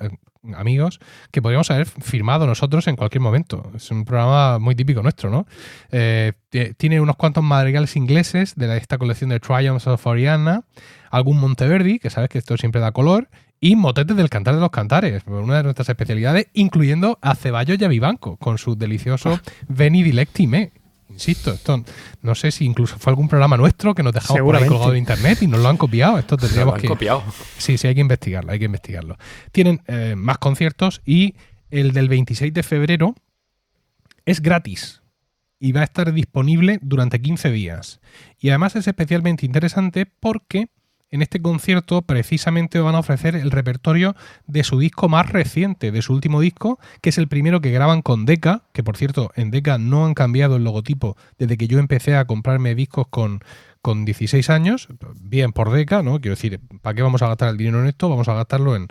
amigos, que podríamos haber firmado nosotros en cualquier momento. Es un programa muy típico nuestro, ¿no? Eh, tiene unos cuantos madrigales ingleses de esta colección de Triumphs of Oriana, algún Monteverdi, que sabes que esto siempre da color, y motetes del cantar de los cantares, una de nuestras especialidades, incluyendo a Ceballos y a Vivanco, con su delicioso Veni Dilecti Me insisto, esto no sé si incluso fue algún programa nuestro que nos dejamos por ahí colgado de internet y nos lo han copiado. Esto tendríamos han que. copiado. Sí, sí, hay que investigarlo, hay que investigarlo. Tienen eh, más conciertos y el del 26 de febrero es gratis y va a estar disponible durante 15 días. Y además es especialmente interesante porque en este concierto precisamente van a ofrecer el repertorio de su disco más reciente, de su último disco, que es el primero que graban con Deca, que por cierto en Deca no han cambiado el logotipo desde que yo empecé a comprarme discos con, con 16 años, bien por Deca, ¿no? Quiero decir, ¿para qué vamos a gastar el dinero en esto? Vamos a gastarlo en,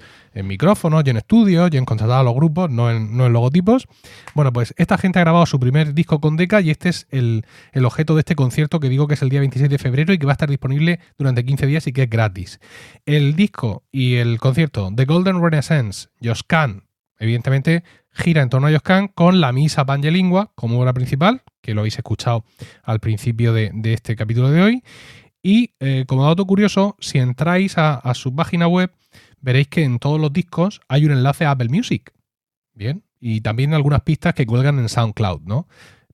micrófonos y en estudios y en contratar a los grupos, no en, no en, logotipos. Bueno, pues esta gente ha grabado su primer disco con Deca y este es el, el, objeto de este concierto que digo que es el día 26 de febrero y que va a estar disponible durante 15 días y que es gratis. El disco y el concierto The Golden Renaissance, Joscan, evidentemente gira en torno a Joscan con la misa Pangelingua como obra principal, que lo habéis escuchado al principio de, este capítulo de hoy. Y eh, como dato curioso, si entráis a, su página web, veréis que en todos los discos hay un enlace a Apple Music. Bien. Y también algunas pistas que cuelgan en SoundCloud, ¿no?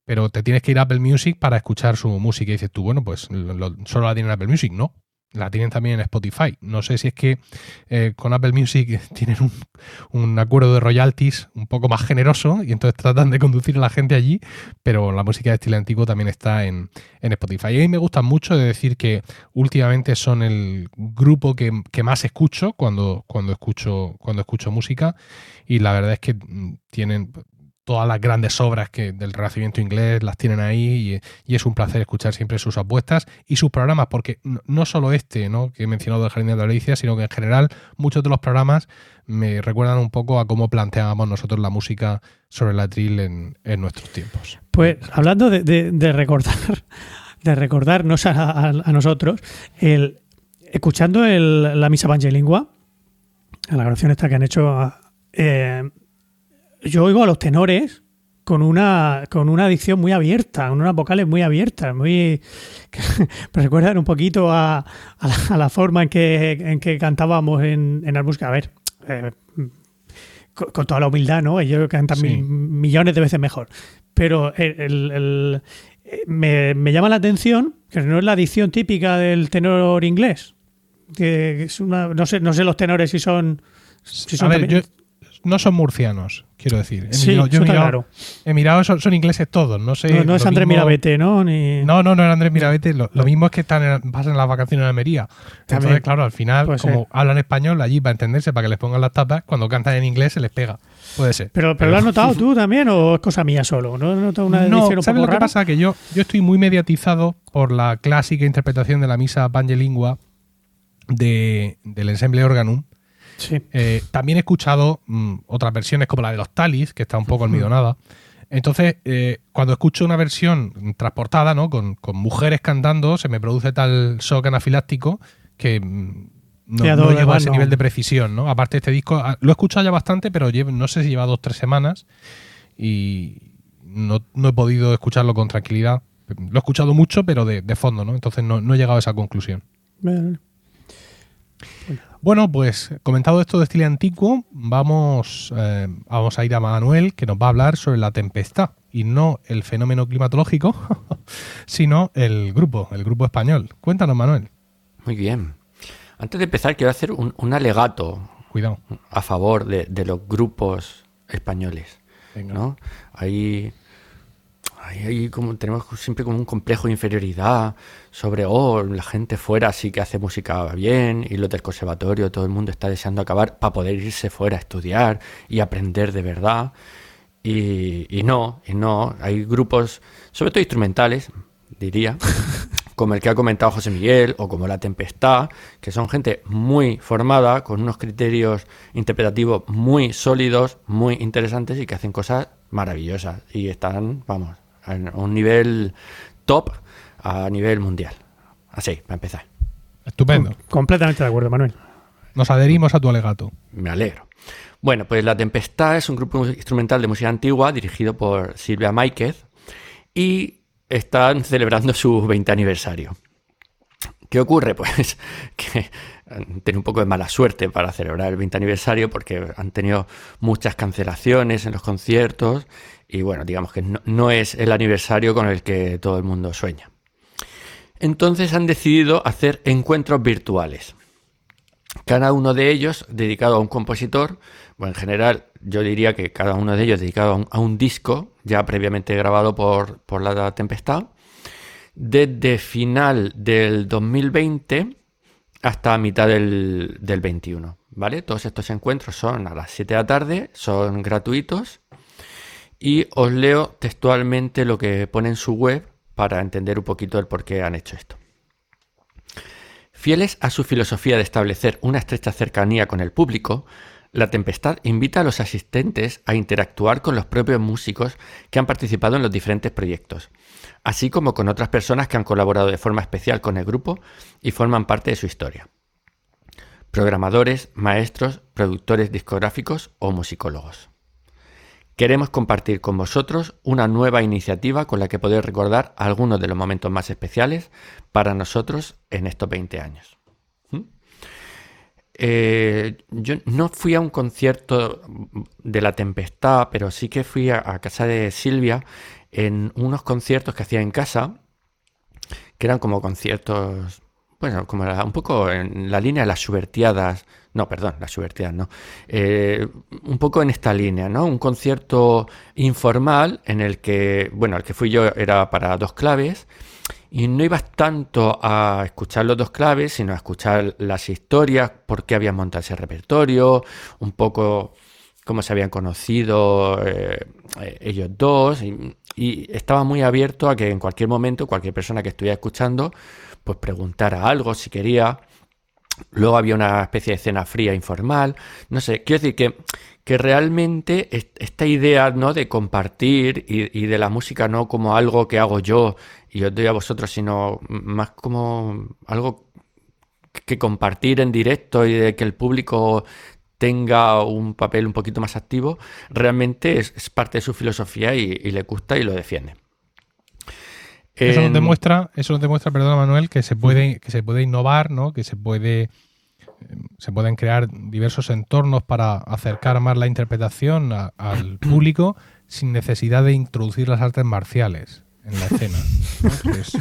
Pero te tienes que ir a Apple Music para escuchar su música. Y dices tú, bueno, pues lo, lo, solo la tienen en Apple Music. No, la tienen también en Spotify. No sé si es que eh, con Apple Music tienen un, un, acuerdo de royalties un poco más generoso y entonces tratan de conducir a la gente allí, pero la música de estilo antiguo también está en, en Spotify. Y a mí me gusta mucho de decir que últimamente son el grupo que, que, más escucho cuando, cuando, escucho cuando escucho música y la verdad es que mm, tienen todas las grandes obras que del Renacimiento inglés las tienen ahí y, es un placer escuchar siempre sus apuestas y sus programas, porque no, solo este ¿no? que he mencionado del Jardín de la Delicia, sino que en general muchos de los programas me recuerdan un poco a cómo planteábamos nosotros la música sobre la atril en, en nuestros tiempos. Pues hablando de, recordar, de recordarnos a nosotros, el, escuchando el, la misa evangelingua, la grabación esta que han hecho... Eh, yo oigo a los tenores con una, con una dicción muy abierta, con unas vocales muy abiertas, muy recuerdan un poquito a, a, la, a la forma en que, en que cantábamos en, en música. A ver, eh, con, con toda la humildad, ¿no? Ellos cantan Sí. mil- millones de veces mejor. Pero el, el- el- me, me llama la atención que no es la dicción típica del tenor inglés. Que es una, no sé, no sé los tenores si son. Si A son ver, también- yo- no son murcianos, quiero decir. He Sí, mirado- yo he mirado, claro. he mirado, son, son ingleses todos, no sé. no, no es Andrés Mirabete, ¿no? Ni, No, no, no era Andrés Mirabete. Lo, lo mismo es que están en, pasan las vacaciones en Almería. También. Entonces, claro, al final, Puede como ser. hablan español allí para entenderse, para que les pongan las tapas, cuando cantan en inglés se les pega. Puede ser. Pero, pero lo has notado tú también o es cosa mía solo? ¿No notado una no, un ¿sabes lo que pasa? Que yo, yo estoy muy mediatizado por la clásica interpretación de la misa Pangelingua de, del ensemble Organum. Sí. Eh, también he escuchado mm, otras versiones como la de los Talis, que está un poco almidonada. Entonces, eh, cuando escucho una versión transportada, ¿no? Con, con mujeres cantando, se me produce tal shock anafiláctico que mm, no, no a ese no. nivel de precisión, ¿no? Aparte, este disco ah, lo he escuchado ya bastante, pero llevo- no sé si lleva dos o tres semanas y no, no he podido escucharlo con tranquilidad. Lo he escuchado mucho, pero de, de fondo, ¿no? Entonces no, no he llegado a esa conclusión. Bueno, pues comentado esto de estilo antiguo, vamos, eh, vamos a ir a Manuel, que nos va a hablar sobre la tempestad y no el fenómeno climatológico, sino el grupo, el grupo español. Cuéntanos, Manuel. Muy bien. Antes de empezar, quiero hacer un, un alegato Cuidado. a favor de, de los grupos españoles. Venga. ¿no? Ahí, ahí como tenemos siempre como un complejo de inferioridad sobre, oh, la gente fuera sí que hace música bien y los del conservatorio, todo el mundo está deseando acabar para poder irse fuera a estudiar y aprender de verdad. Y, y no, y no, hay grupos, sobre todo instrumentales, diría, como el que ha comentado José Miguel o como La Tempestad, que son gente muy formada, con unos criterios interpretativos muy sólidos, muy interesantes y que hacen cosas maravillosas y están, vamos, a un nivel top a nivel mundial. Así, para empezar. Estupendo. Completamente de acuerdo, Manuel. Nos adherimos a tu alegato. Me alegro. Bueno, pues La Tempestad es un grupo instrumental de música antigua dirigido por Silvia Máiquez y están celebrando su 20 aniversario. ¿Qué ocurre? Pues que han tenido un poco de mala suerte para celebrar el 20 aniversario porque han tenido muchas cancelaciones en los conciertos y bueno, digamos que no, no es el aniversario con el que todo el mundo sueña. Entonces han decidido hacer encuentros virtuales cada uno de ellos dedicado a un compositor, bueno, en general yo diría que cada uno de ellos dedicado a un, disco ya previamente grabado por, por La Tempestad, desde final del 2020 hasta mitad del, del 21, ¿vale? Todos estos encuentros son a las 7 de la tarde, son gratuitos y os leo textualmente lo que pone en su web para entender un poquito el por qué han hecho esto. Fieles a su filosofía de establecer una estrecha cercanía con el público, La Tempestad invita a los asistentes a interactuar con los propios músicos que han participado en los diferentes proyectos, así como con otras personas que han colaborado de forma especial con el grupo y forman parte de su historia. Programadores, maestros, productores discográficos o musicólogos. Queremos compartir con vosotros una nueva iniciativa con la que poder recordar algunos de los momentos más especiales para nosotros en estos 20 años. ¿Mm? Eh, yo no fui a un concierto de La Tempestad, pero sí que fui a, casa de Silvia en unos conciertos que hacía en casa, que eran como conciertos, bueno, como un poco en la línea de las subvertiadas, no, perdón, las subvertidas no, Eh, un poco en esta línea, ¿no? Un concierto informal en el que, bueno, el que fui yo era para dos claves y no ibas tanto a escuchar los dos claves, sino a escuchar las historias, por qué habían montado ese repertorio, un poco cómo se habían conocido eh, eh, ellos dos, y estaba muy abierto a que en cualquier momento, cualquier persona que estuviera escuchando, pues preguntara algo si quería. Luego había una especie de cena fría informal. No sé, quiero decir que, que realmente est- esta idea ¿no? de compartir y, de la música no como algo que hago yo y os doy a vosotros, sino más como algo que compartir en directo y de que el público tenga un papel un poquito más activo, realmente es, parte de su filosofía y le gusta y lo defiende. Eso nos demuestra, eso nos demuestra, perdona Manuel, que se puede, que se puede innovar, ¿no? Que se puede se pueden crear diversos entornos para acercar más la interpretación a- al público sin necesidad de introducir las artes marciales en la escena. ¿no? Que es-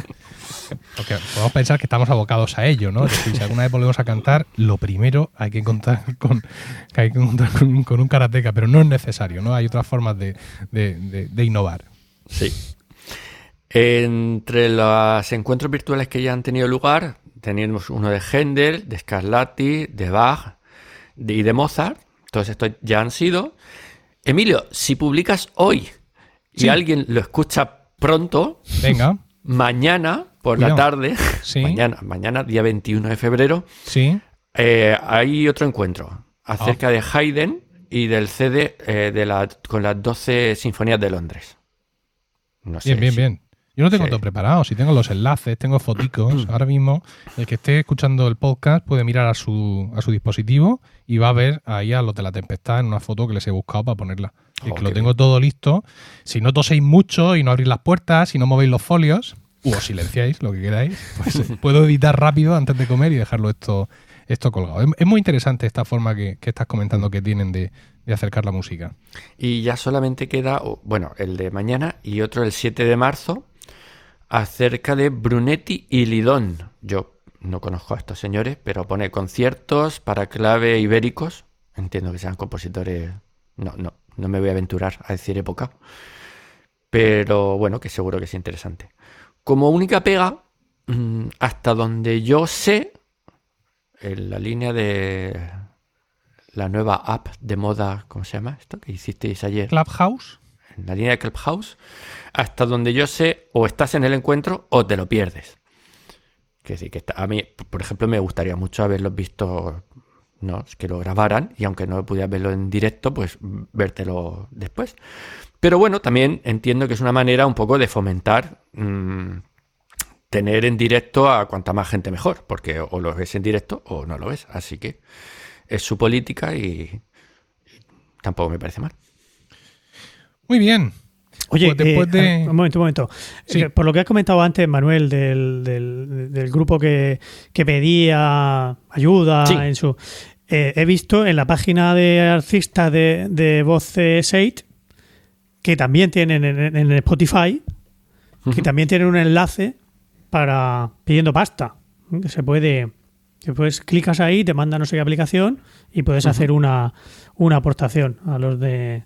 porque podemos pensar que estamos abocados a ello, ¿no? Es decir, si alguna vez volvemos a cantar, lo primero hay que contar con, que hay que contar con, un- con un karateca, pero no es necesario, ¿no? Hay otras formas de, de- de- de innovar. Sí. Entre los encuentros virtuales que ya han tenido lugar, tenemos uno de Händel, de Scarlatti, de Bach de- y de Mozart. Todos estos ya han sido. Emilio, si publicas hoy y alguien lo escucha pronto, Venga, mañana por la tarde, Sí. mañana, mañana, día 21 de febrero, sí. eh, hay otro encuentro acerca Ah. de Haydn y del CD eh, de la, con las 12 sinfonías de Londres. No sé Bien, bien, si- bien. Yo no tengo Sí. todo preparado. Si tengo los enlaces, tengo foticos. Ahora mismo, el que esté escuchando el podcast puede mirar a su, a su dispositivo y va a ver ahí a los de la tempestad en una foto que les he buscado para ponerla. Es Oh, que lo tengo todo listo. Si no toséis mucho y no abrís las puertas, si no movéis los folios, o silenciáis lo que queráis, pues eh, puedo editar rápido antes de comer y dejarlo esto, esto colgado. Es, es muy interesante esta forma que, que estás comentando que tienen de, de acercar la música. Y ya solamente queda, bueno, el de mañana y otro el 7 de marzo acerca de Brunetti y Lidón. Yo no conozco a estos señores, pero pone conciertos para clave ibéricos. Entiendo que sean compositores. No, no, no me voy a aventurar a decir época. Pero bueno, que seguro que es interesante. Como única pega, mm, hasta donde yo sé, en la línea de la nueva app de moda, ¿cómo se llama esto? Que hicisteis ayer. Clubhouse. En la línea de Clubhouse, hasta donde yo sé, o estás en el encuentro o te lo pierdes. Que decir, que está- a mí, por ejemplo, me gustaría mucho haberlos visto, no, que lo grabaran, y aunque no pudiera verlo en directo, pues vértelo después. Pero bueno, también entiendo que es una manera un poco de fomentar mm, tener en directo a cuanta más gente mejor, porque o lo ves en directo o no lo ves. Así que es su política y tampoco me parece mal. Muy bien. Oye, Pues después eh, de- un momento, un momento. Sí. Eh, Por lo que has comentado antes, Manuel, del, del- del grupo que, que pedía ayuda Sí. en su. eh, he visto en la página de artistas de, de Voce 6 que también tienen en, en Spotify, que también tienen un enlace para pidiendo pasta. Que se puede. Que pues clicas ahí, te manda no sé qué aplicación y puedes hacer una, una aportación a los de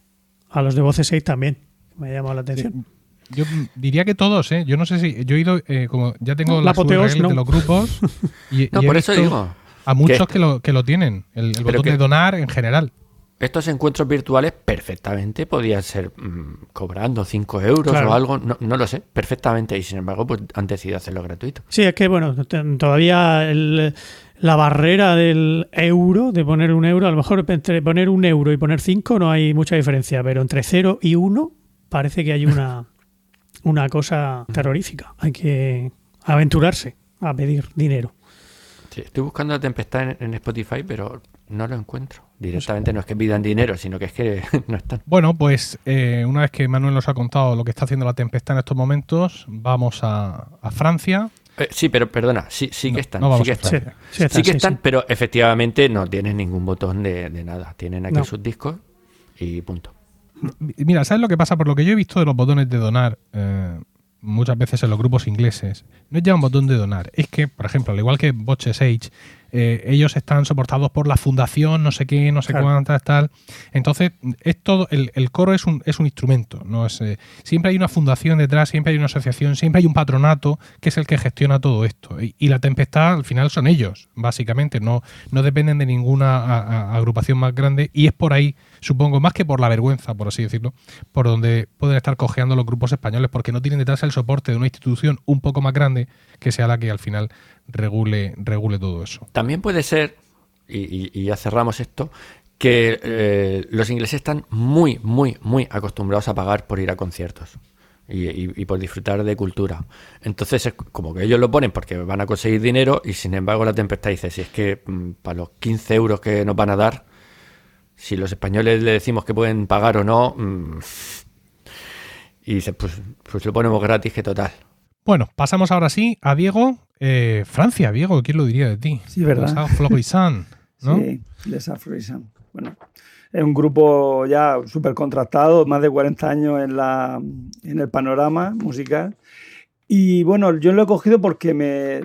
a los de Voce 6 también. Me ha llamado la atención. Yo diría que todos, ¿eh? Yo no sé si. Yo he ido, eh, como ya tengo La no. de los grupos. Y, No, y por eso digo. A muchos que- que lo, que lo tienen. El, el botón que- de donar en general. Estos encuentros virtuales perfectamente podían ser mm, cobrando 5 euros Claro. o algo, no, no lo sé, perfectamente. Y sin embargo, pues han decidido hacerlo gratuito. Sí, es que bueno, todavía el- la barrera del euro, de poner un euro, a lo mejor entre poner un euro y poner cinco no hay mucha diferencia, pero entre cero y uno parece que hay una, una cosa terrorífica. Hay que aventurarse a pedir dinero. Sí, estoy buscando la tempestad en, en Spotify, pero no lo encuentro. Directamente no es que pidan dinero, sino que es que no están. Bueno, pues eh, una vez que Manuel nos ha contado lo que está haciendo la tempestad en estos momentos, vamos a, a Francia. Eh, sí, pero perdona, sí, sí que están. no sí que están. Sí, Sí, que están, pero efectivamente no tienen ningún botón de, de nada. Tienen aquí No. sus discos y punto. Mira, ¿sabes lo que pasa? Por lo que yo he visto de los botones de donar eh, muchas veces en los grupos ingleses, no es ya un botón de donar. Es que, por ejemplo, al igual que Botches Age, eh, ellos están soportados por la fundación, no sé qué, no sé Claro. cuántas, tal. Entonces, es todo, el, el coro es un, es un instrumento. ¿no? Es, eh, siempre hay una fundación detrás, siempre hay una asociación, siempre hay un patronato que es el que gestiona todo esto. Y, y la tempestad, al final, son ellos, básicamente. No, no dependen de ninguna a- a- agrupación más grande. Y es por ahí, supongo, más que por la vergüenza, por así decirlo, por donde pueden estar cojeando los grupos españoles, porque no tienen detrás el soporte de una institución un poco más grande que sea la que al final regule, regule todo eso. También puede ser, y, ya cerramos esto, que eh, los ingleses están muy, muy, muy acostumbrados a pagar por ir a conciertos y, y- y por disfrutar de cultura. Entonces es como que ellos lo ponen porque van a conseguir dinero y sin embargo la tempestad dice, si es que mm, para los 15 euros que nos van a dar, si los españoles le decimos que pueden pagar o no, mm, y dice, pues, pues lo ponemos gratis, que total. Bueno, pasamos ahora sí a Diego. Eh, Francia, Diego, ¿quién lo diría de ti? Sí, ¿verdad? Les Florissant, ¿no? Sí, Les Florissant. Bueno, es un grupo ya súper contrastado, más de 40 años en, la, en el panorama musical. Y bueno, yo lo he cogido porque me.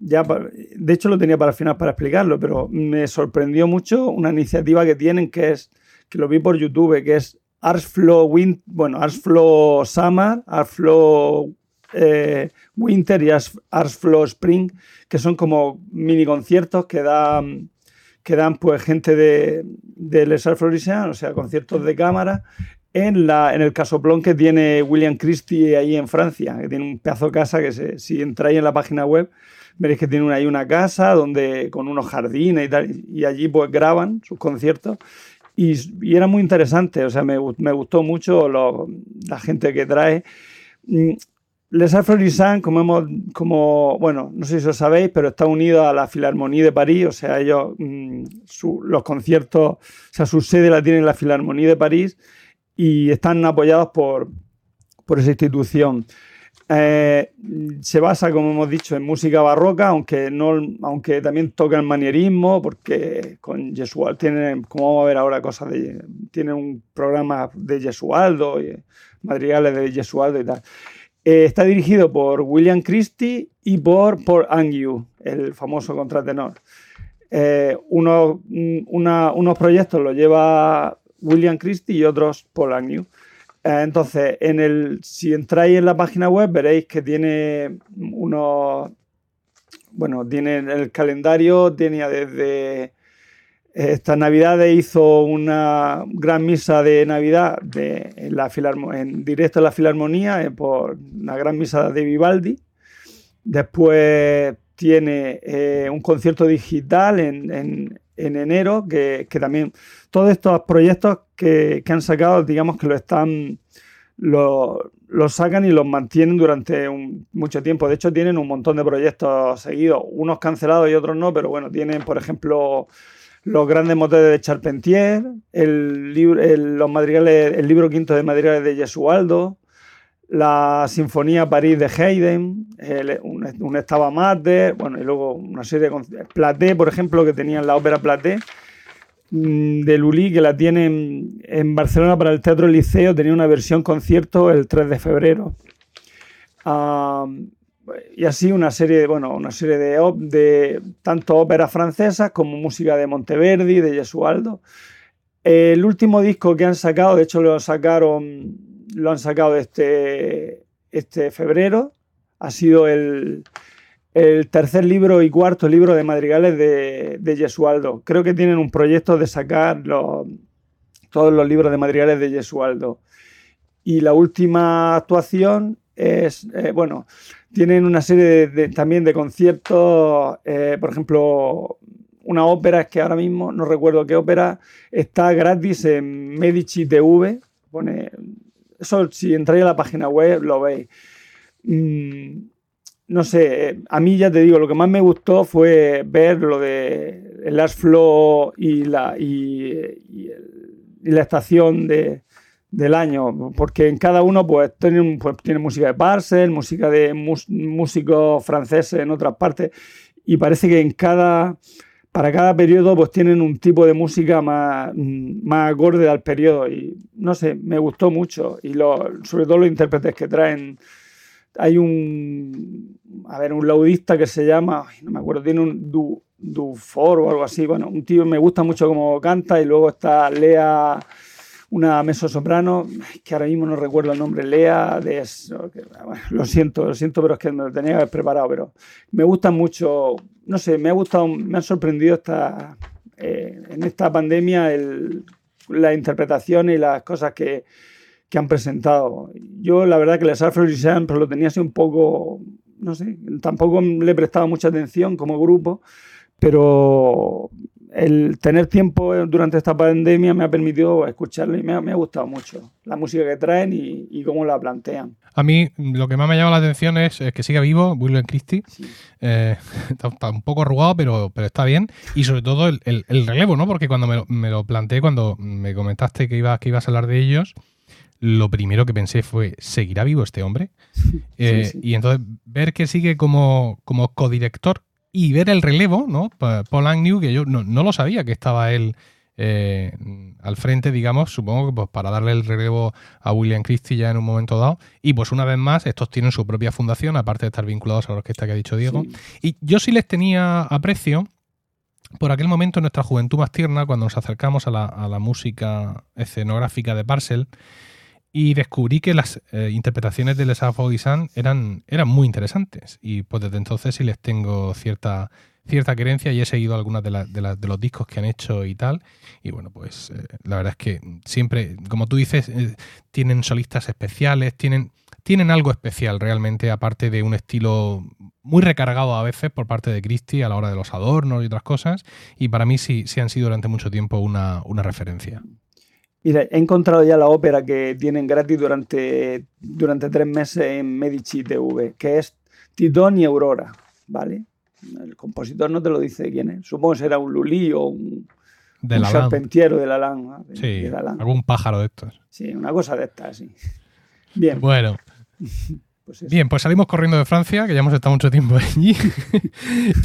ya De hecho, lo tenía para el final para explicarlo, pero me sorprendió mucho una iniciativa que tienen que es. que lo vi por YouTube, que es Ars Flow Wind, bueno, Ars Flow Summer, Ars Flow eh, Winter y Ars, Flow Spring, que son como mini conciertos que dan, que dan pues gente de, de Les o sea, conciertos de cámara, en, la, en el casoplón que tiene William Christie ahí en Francia, que tiene un pedazo de casa que si entráis en la página web veréis que tiene ahí una casa donde con unos jardines y tal, y allí pues graban sus conciertos y, era muy interesante, o sea, me, gustó mucho la gente que trae. Mm, Les Afrolisans, como hemos, como, bueno, no sé si lo sabéis, pero está unido a la Filarmonía de París, o sea, ellos, mm, los conciertos, o sea, su sede la tiene en la Filarmonía de París y están apoyados por, por esa institución. Eh, se basa, como hemos dicho, en música barroca, aunque, no, aunque también toca el manierismo, porque con Jesualdo tiene, como vamos a ver ahora, cosas de. Tiene un programa de Jesualdo, y madrigales de Jesualdo y tal. Eh, está dirigido por William Christie y por Paul Angiu, el famoso contratenor. Eh, unos, unos proyectos los lleva William Christie y otros Paul Angiu. Eh, entonces, en el, si entráis en la página web veréis que tiene unos, bueno, tiene el calendario, tenía desde estas navidades hizo una gran misa de Navidad de, en, la en directo en la Filarmonía, eh, por una gran misa de Vivaldi. Después tiene eh, un concierto digital en, enero, que, también todos estos proyectos que, han sacado, digamos que lo están, lo, sacan y los mantienen durante mucho tiempo. De hecho, tienen un montón de proyectos seguidos, unos cancelados y otros no, pero bueno, tienen, por ejemplo, los grandes motores de Charpentier, el, libro, los madrigales, el libro quinto de madrigales de Jesualdo, la Sinfonía París de Haydn, un, un, Estaba Mater, bueno, y luego una serie de Platé, por ejemplo, que tenían la ópera Platé, mm, de Lully, que la tienen en Barcelona para el Teatro Liceo, tenía una versión concierto el 3 de febrero. y así una serie, bueno, una serie de, de tanto óperas francesas como música de Monteverdi, de Gesualdo. El último disco que han sacado, de hecho lo sacaron lo han sacado este, este febrero. Ha sido el, tercer libro y cuarto libro de madrigales de, de Yesualdo. Creo que tienen un proyecto de sacar todos los libros de madrigales de Yesualdo. Y la última actuación es, eh, bueno, tienen una serie también de conciertos, eh, por ejemplo, una ópera, es que ahora mismo no recuerdo qué ópera, está gratis en Medici TV, pone eso, si entráis a la página web, lo veis. Mm, no sé, a mí ya te digo, lo que más me gustó fue ver lo de el Last Flow y la, y, la estación de, del año, porque en cada uno pues tiene, pues, tiene música de Parcel, música de músicos franceses en otras partes, y parece que en cada para cada periodo pues tienen un tipo de música más, más acorde al periodo. Y no sé, me gustó mucho. Y sobre todo los intérpretes que traen. Hay un, a ver, un laudista que se llama, no me acuerdo, tiene un du, Dufor o algo así, bueno, un tío me gusta mucho cómo canta. Y luego está Lea una meso soprano, que ahora mismo no recuerdo el nombre, Lea, de, lo siento, lo siento, pero es que me lo tenía preparado, pero me gustan mucho, no sé, me ha gustado, me ha sorprendido esta, eh, en esta pandemia el, la interpretación y las cosas que, que, han presentado. Yo la verdad que les Alfred pero lo tenía así un poco, no sé, tampoco le he prestado mucha atención como grupo, pero el tener tiempo durante esta pandemia me ha permitido escucharlo y me ha, me ha gustado mucho la música que traen y, y cómo la plantean. A mí lo que más me ha llamado la atención es, es que siga vivo William Christie. Sí. Eh, está, está un poco arrugado, pero, pero está bien. Y sobre todo el, el- el relevo, ¿no? Porque cuando me lo, me lo planteé, cuando me comentaste que, iba, que ibas a hablar de ellos, lo primero que pensé fue, ¿seguirá vivo este hombre? Eh, sí. Y entonces ver que sigue como, como codirector y ver el relevo, ¿no? Pa- Paul Agnew, que yo no, no lo sabía que estaba él eh, al frente, digamos, supongo que pues, para darle el relevo a William Christie ya en un momento dado. Y pues una vez más, estos tienen su propia fundación, aparte de estar vinculados a la orquesta que ha dicho Diego. Sí. Y yo sí les tenía aprecio por aquel momento en nuestra juventud más tierna, cuando nos acercamos a la, a la música escenográfica de Parcel, y descubrí que las eh, interpretaciones de Les Afro-Guisan eran, eran muy interesantes. Y pues desde entonces sí les tengo cierta, cierta querencia y he seguido algunas de, de, de los discos que han hecho y tal. Y bueno, pues eh, la verdad es que siempre, como tú dices, eh, tienen solistas especiales, tienen, tienen algo especial realmente, aparte de un estilo muy recargado a veces por parte de Christie a la hora de los adornos y otras cosas. Y para mí sí, sí han sido durante mucho tiempo una, una referencia. Mira, he encontrado ya la ópera que tienen gratis durante, durante tres meses en Medici TV, que es Titón y Aurora, ¿vale? El compositor no te lo dice quién es. Supongo que será un Lully o un, De un la LAN. charpentiero de la LAN. ¿no? De- Sí, de la LAN. algún pájaro de estos. Sí, una cosa de estas, sí. Bien, Bueno, pues bien, pues salimos corriendo de Francia, que ya hemos estado mucho tiempo allí.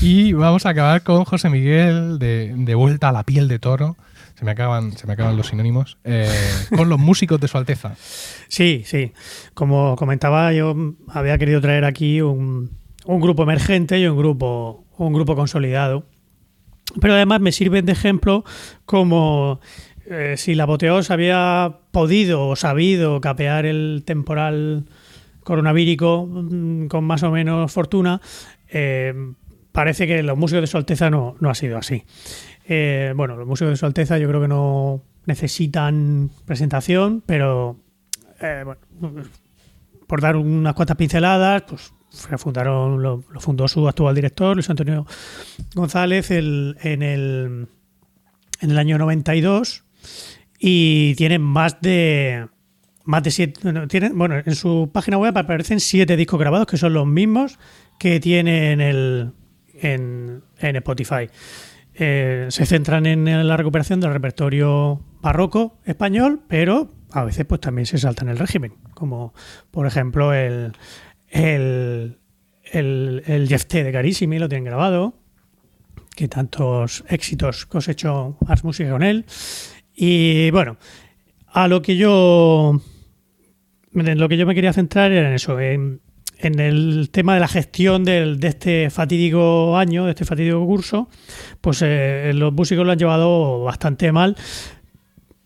y vamos a acabar con José Miguel de, de vuelta a la piel de toro. Se me acaban, se me acaban los sinónimos. eh, con los músicos de su Alteza. Sí, sí. Como comentaba, yo había querido traer aquí un, un grupo emergente y un grupo, un grupo consolidado. Pero además me sirven de ejemplo como eh, si la Boteos había podido o sabido capear el temporal coronavírico mm, con más o menos fortuna, eh, parece que los músicos de su Alteza no, no ha sido así. Eh, bueno, los músicos de su Alteza yo creo que no necesitan presentación, pero eh, bueno, por dar unas cuantas pinceladas, pues fundaron, lo, lo fundó su actual director, Luis Antonio González, el- en, el, en el año 92 y tienen más de más de siete no, tienen, bueno en su página web aparecen siete discos grabados que son los mismos que tiene en el en, en Spotify Eh, se centran en la recuperación del repertorio barroco español pero a veces pues también se saltan el régimen como por ejemplo el el el, el de Carissimi lo tienen grabado que tantos éxitos cosechó Ars Música con él. Y bueno, a lo que yo lo que yo me quería centrar era en eso, en, en el tema de la gestión del- de este fatídico año, de este fatídico curso, pues eh, los músicos lo han llevado bastante mal.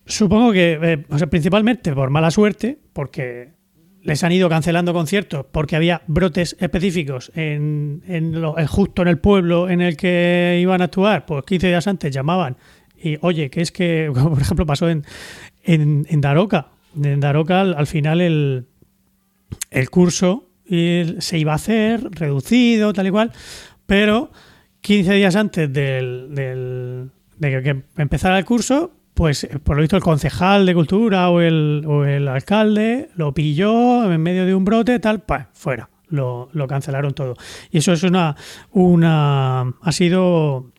Supongo que, eh, o sea, principalmente por mala suerte, porque les han ido cancelando conciertos porque había brotes específicos en, en en justo en el pueblo en el que iban a actuar, pues 15 días antes llamaban y oye, que es que, por ejemplo pasó en, en, en Daroca, en Daroca al, al final el, el curso se iba a hacer reducido, tal y cual, pero 15 días antes del, de que, empezara el curso, pues eh, por lo visto el concejal de cultura o el, o el alcalde lo pilló en medio de un brote, tal, pues fuera, lo, lo cancelaron todo. Y eso es una, una ha sido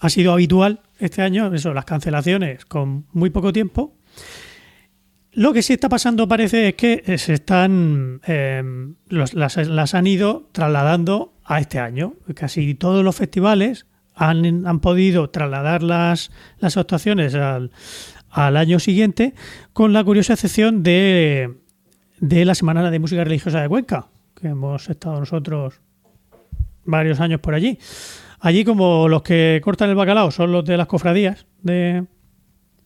ha sido habitual este año, eso, las cancelaciones con muy poco tiempo. Lo que sí está pasando parece es que eh, se están eh, las, las han ido trasladando a este año. Casi todos los festivales han, han podido trasladar las, las actuaciones al, al año siguiente, con la curiosa excepción de, de la Semana de Música Religiosa de Cuenca, que hemos estado nosotros varios años por allí. Allí como los que cortan el bacalao son los de las cofradías de,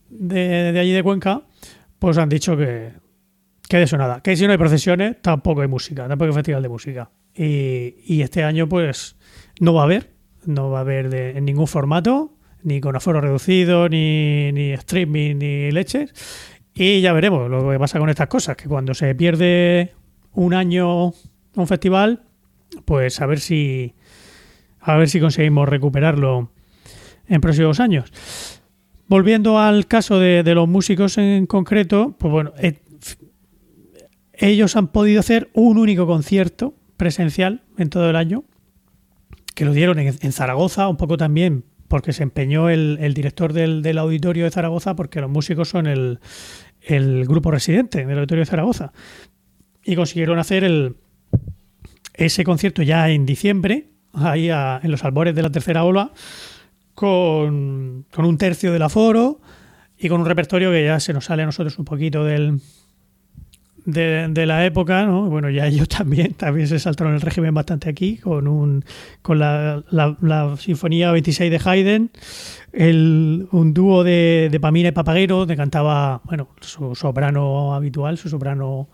de, allí de Cuenca, pues han dicho que, que de eso nada. Que si no hay procesiones, tampoco hay música, tampoco hay festival de música. Y, este año pues no va a haber, no va a haber de, en ningún formato, ni con aforo reducido, ni, ni streaming, ni leches. Y ya veremos lo que pasa con estas cosas, que cuando se pierde un año un festival, pues a ver si a ver si conseguimos recuperarlo en próximos años. Volviendo al caso de, los músicos en concreto, pues bueno, eh, ellos han podido hacer un único concierto presencial en todo el año, que lo dieron en, en Zaragoza, un poco también porque se empeñó el, el director del, del auditorio de Zaragoza, porque los músicos son el, el grupo residente del auditorio de Zaragoza. Y consiguieron hacer el, ese concierto ya en diciembre, ahí a- en los albores de la tercera ola, con, con un tercio del aforo y con un repertorio que ya se nos sale a nosotros un poquito del, de, la época, ¿no? Bueno, ya ellos también, también se saltaron el régimen bastante aquí, con un con la, la- la Sinfonía 26 de Haydn, el, un dúo de, de Pamina y Papagero, que cantaba, bueno, su soprano habitual, su soprano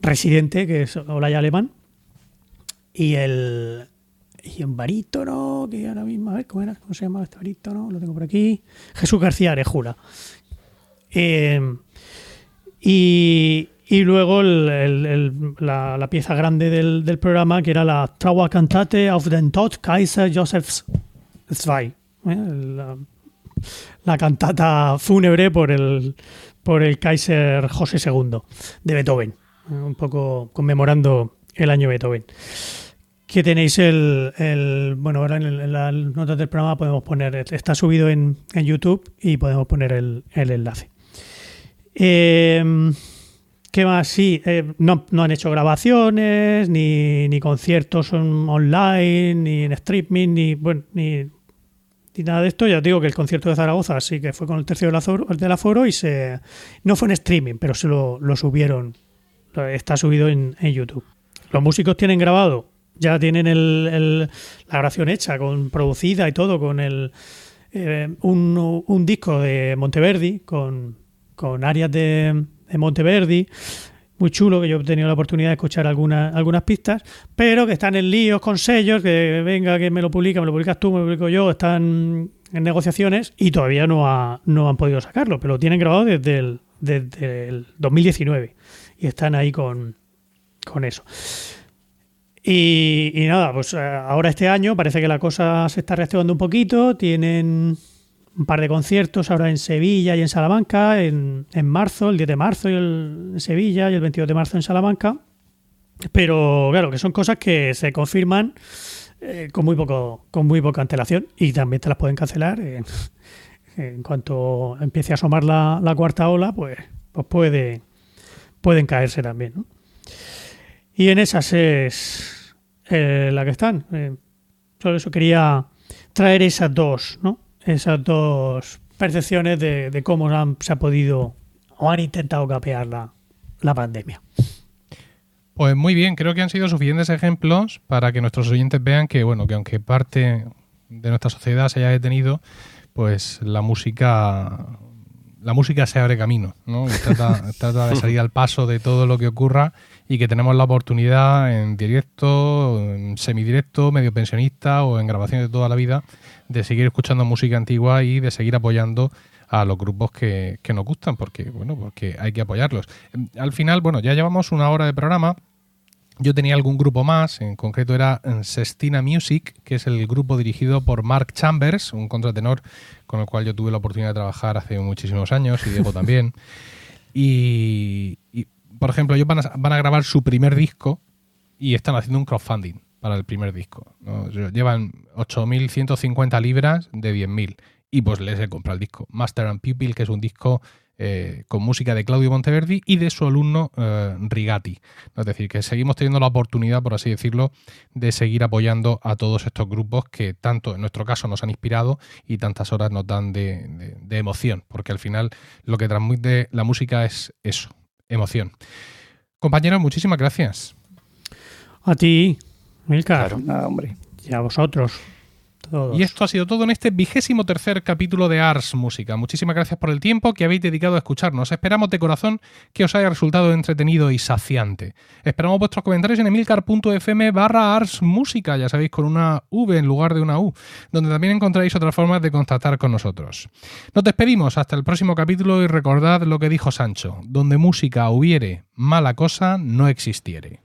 residente, que es Olaya Alemán, y el y un barítono, que ahora mismo, a ver, ¿cómo, era? ¿Cómo se llama este barítono? Lo tengo por aquí. Jesús García Arejula. Eh, y, y luego la, pieza grande del, programa, que era la Trauerkantate auf den Tod Kaiser Joseph II. ¿eh? La, cantata fúnebre por el, por el Kaiser José II de Beethoven. ¿eh? Un poco conmemorando el año Beethoven. Que tenéis el, bueno, ahora en, las notas del programa podemos poner, está subido en, en YouTube y podemos poner el enlace. Eh, ¿Qué más? Sí, eh, no, no han hecho grabaciones, ni, ni conciertos on- online, ni en streaming, ni, bueno, ni, ni nada de esto. Ya os digo que el concierto de Zaragoza sí que fue con el tercio del aforo, del aforo y se no fue en streaming, pero se lo, lo subieron. Está subido en, en YouTube. Los músicos tienen grabado, ya tienen el- el- la grabación hecha, con producida y todo, con el eh, un, un disco de Monteverdi, con, con áreas de, de Monteverdi, muy chulo, que yo he tenido la oportunidad de escuchar algunas, algunas pistas, pero que están en líos con sellos, que venga, que me lo publica, me lo publicas tú, me lo publico yo, están en negociaciones y todavía no, ha- no han podido sacarlo, pero lo tienen grabado desde el, desde el 2019 y están ahí con, con eso. Y, y nada, pues eh, ahora este año parece que la cosa se está reactivando un poquito. Tienen un par de conciertos ahora en Sevilla y en Salamanca, en, en marzo, el 10 de marzo y el- en Sevilla y el 22 de marzo en Salamanca. Pero claro, que son cosas que se confirman eh, con, muy poco, con muy poca antelación y también te las pueden cancelar. En, en cuanto empiece a asomar la, la cuarta ola, pues, pues puede, pueden caerse también. Y en esas es eh, la que están. Eh, eso quería traer esas dos, ¿no? Esas dos percepciones de, de cómo han- se ha podido o han intentado capear la, la pandemia. Pues muy bien, creo que han sido suficientes ejemplos para que nuestros oyentes vean que, bueno, que aunque parte de nuestra sociedad se haya detenido, pues la música la música se abre camino, ¿no? Y trata, trata de salir al paso de todo lo que ocurra y que tenemos la oportunidad en directo, en semidirecto, medio pensionista o en grabaciones de toda la vida de seguir escuchando música antigua y de seguir apoyando a los grupos que, que nos gustan, porque bueno, porque hay que apoyarlos. Al final, bueno, ya llevamos una hora de programa. Yo tenía algún grupo más, en concreto era eh, Sestina Music, que es el grupo dirigido por Mark Chambers, un contratenor con el cual yo tuve la oportunidad de trabajar hace muchísimos años y Diego también. Y, y, por ejemplo, ellos van a, van a grabar su primer disco y están haciendo un crowdfunding para el primer disco. ¿no? Llevan 8.150 libras de 10.000 y pues les he comprado el disco. Master and Pupil, que es un disco eh, con música de Claudio Monteverdi y de su alumno eh, Rigati. Es decir, que seguimos teniendo la oportunidad, por así decirlo, de seguir apoyando a todos estos grupos que tanto en nuestro caso nos han inspirado y tantas horas nos dan de, de, de emoción, porque al final lo que transmite la música es eso, emoción. Compañeros, muchísimas gracias. A ti, Milcar. Claro. Nada, hombre. Y a vosotros. Y esto ha sido todo en este vigésimo tercer capítulo de Ars Música. Muchísimas gracias por el tiempo que habéis dedicado a escucharnos. Esperamos de corazón que os haya resultado entretenido y saciante. Esperamos vuestros comentarios en emilcar.fm barra Ars Música, ya sabéis, con una V en lugar de una U, donde también encontráis otras formas de contactar con nosotros. Nos despedimos hasta el próximo capítulo y recordad lo que dijo Sancho, donde música hubiere, mala cosa no existiere.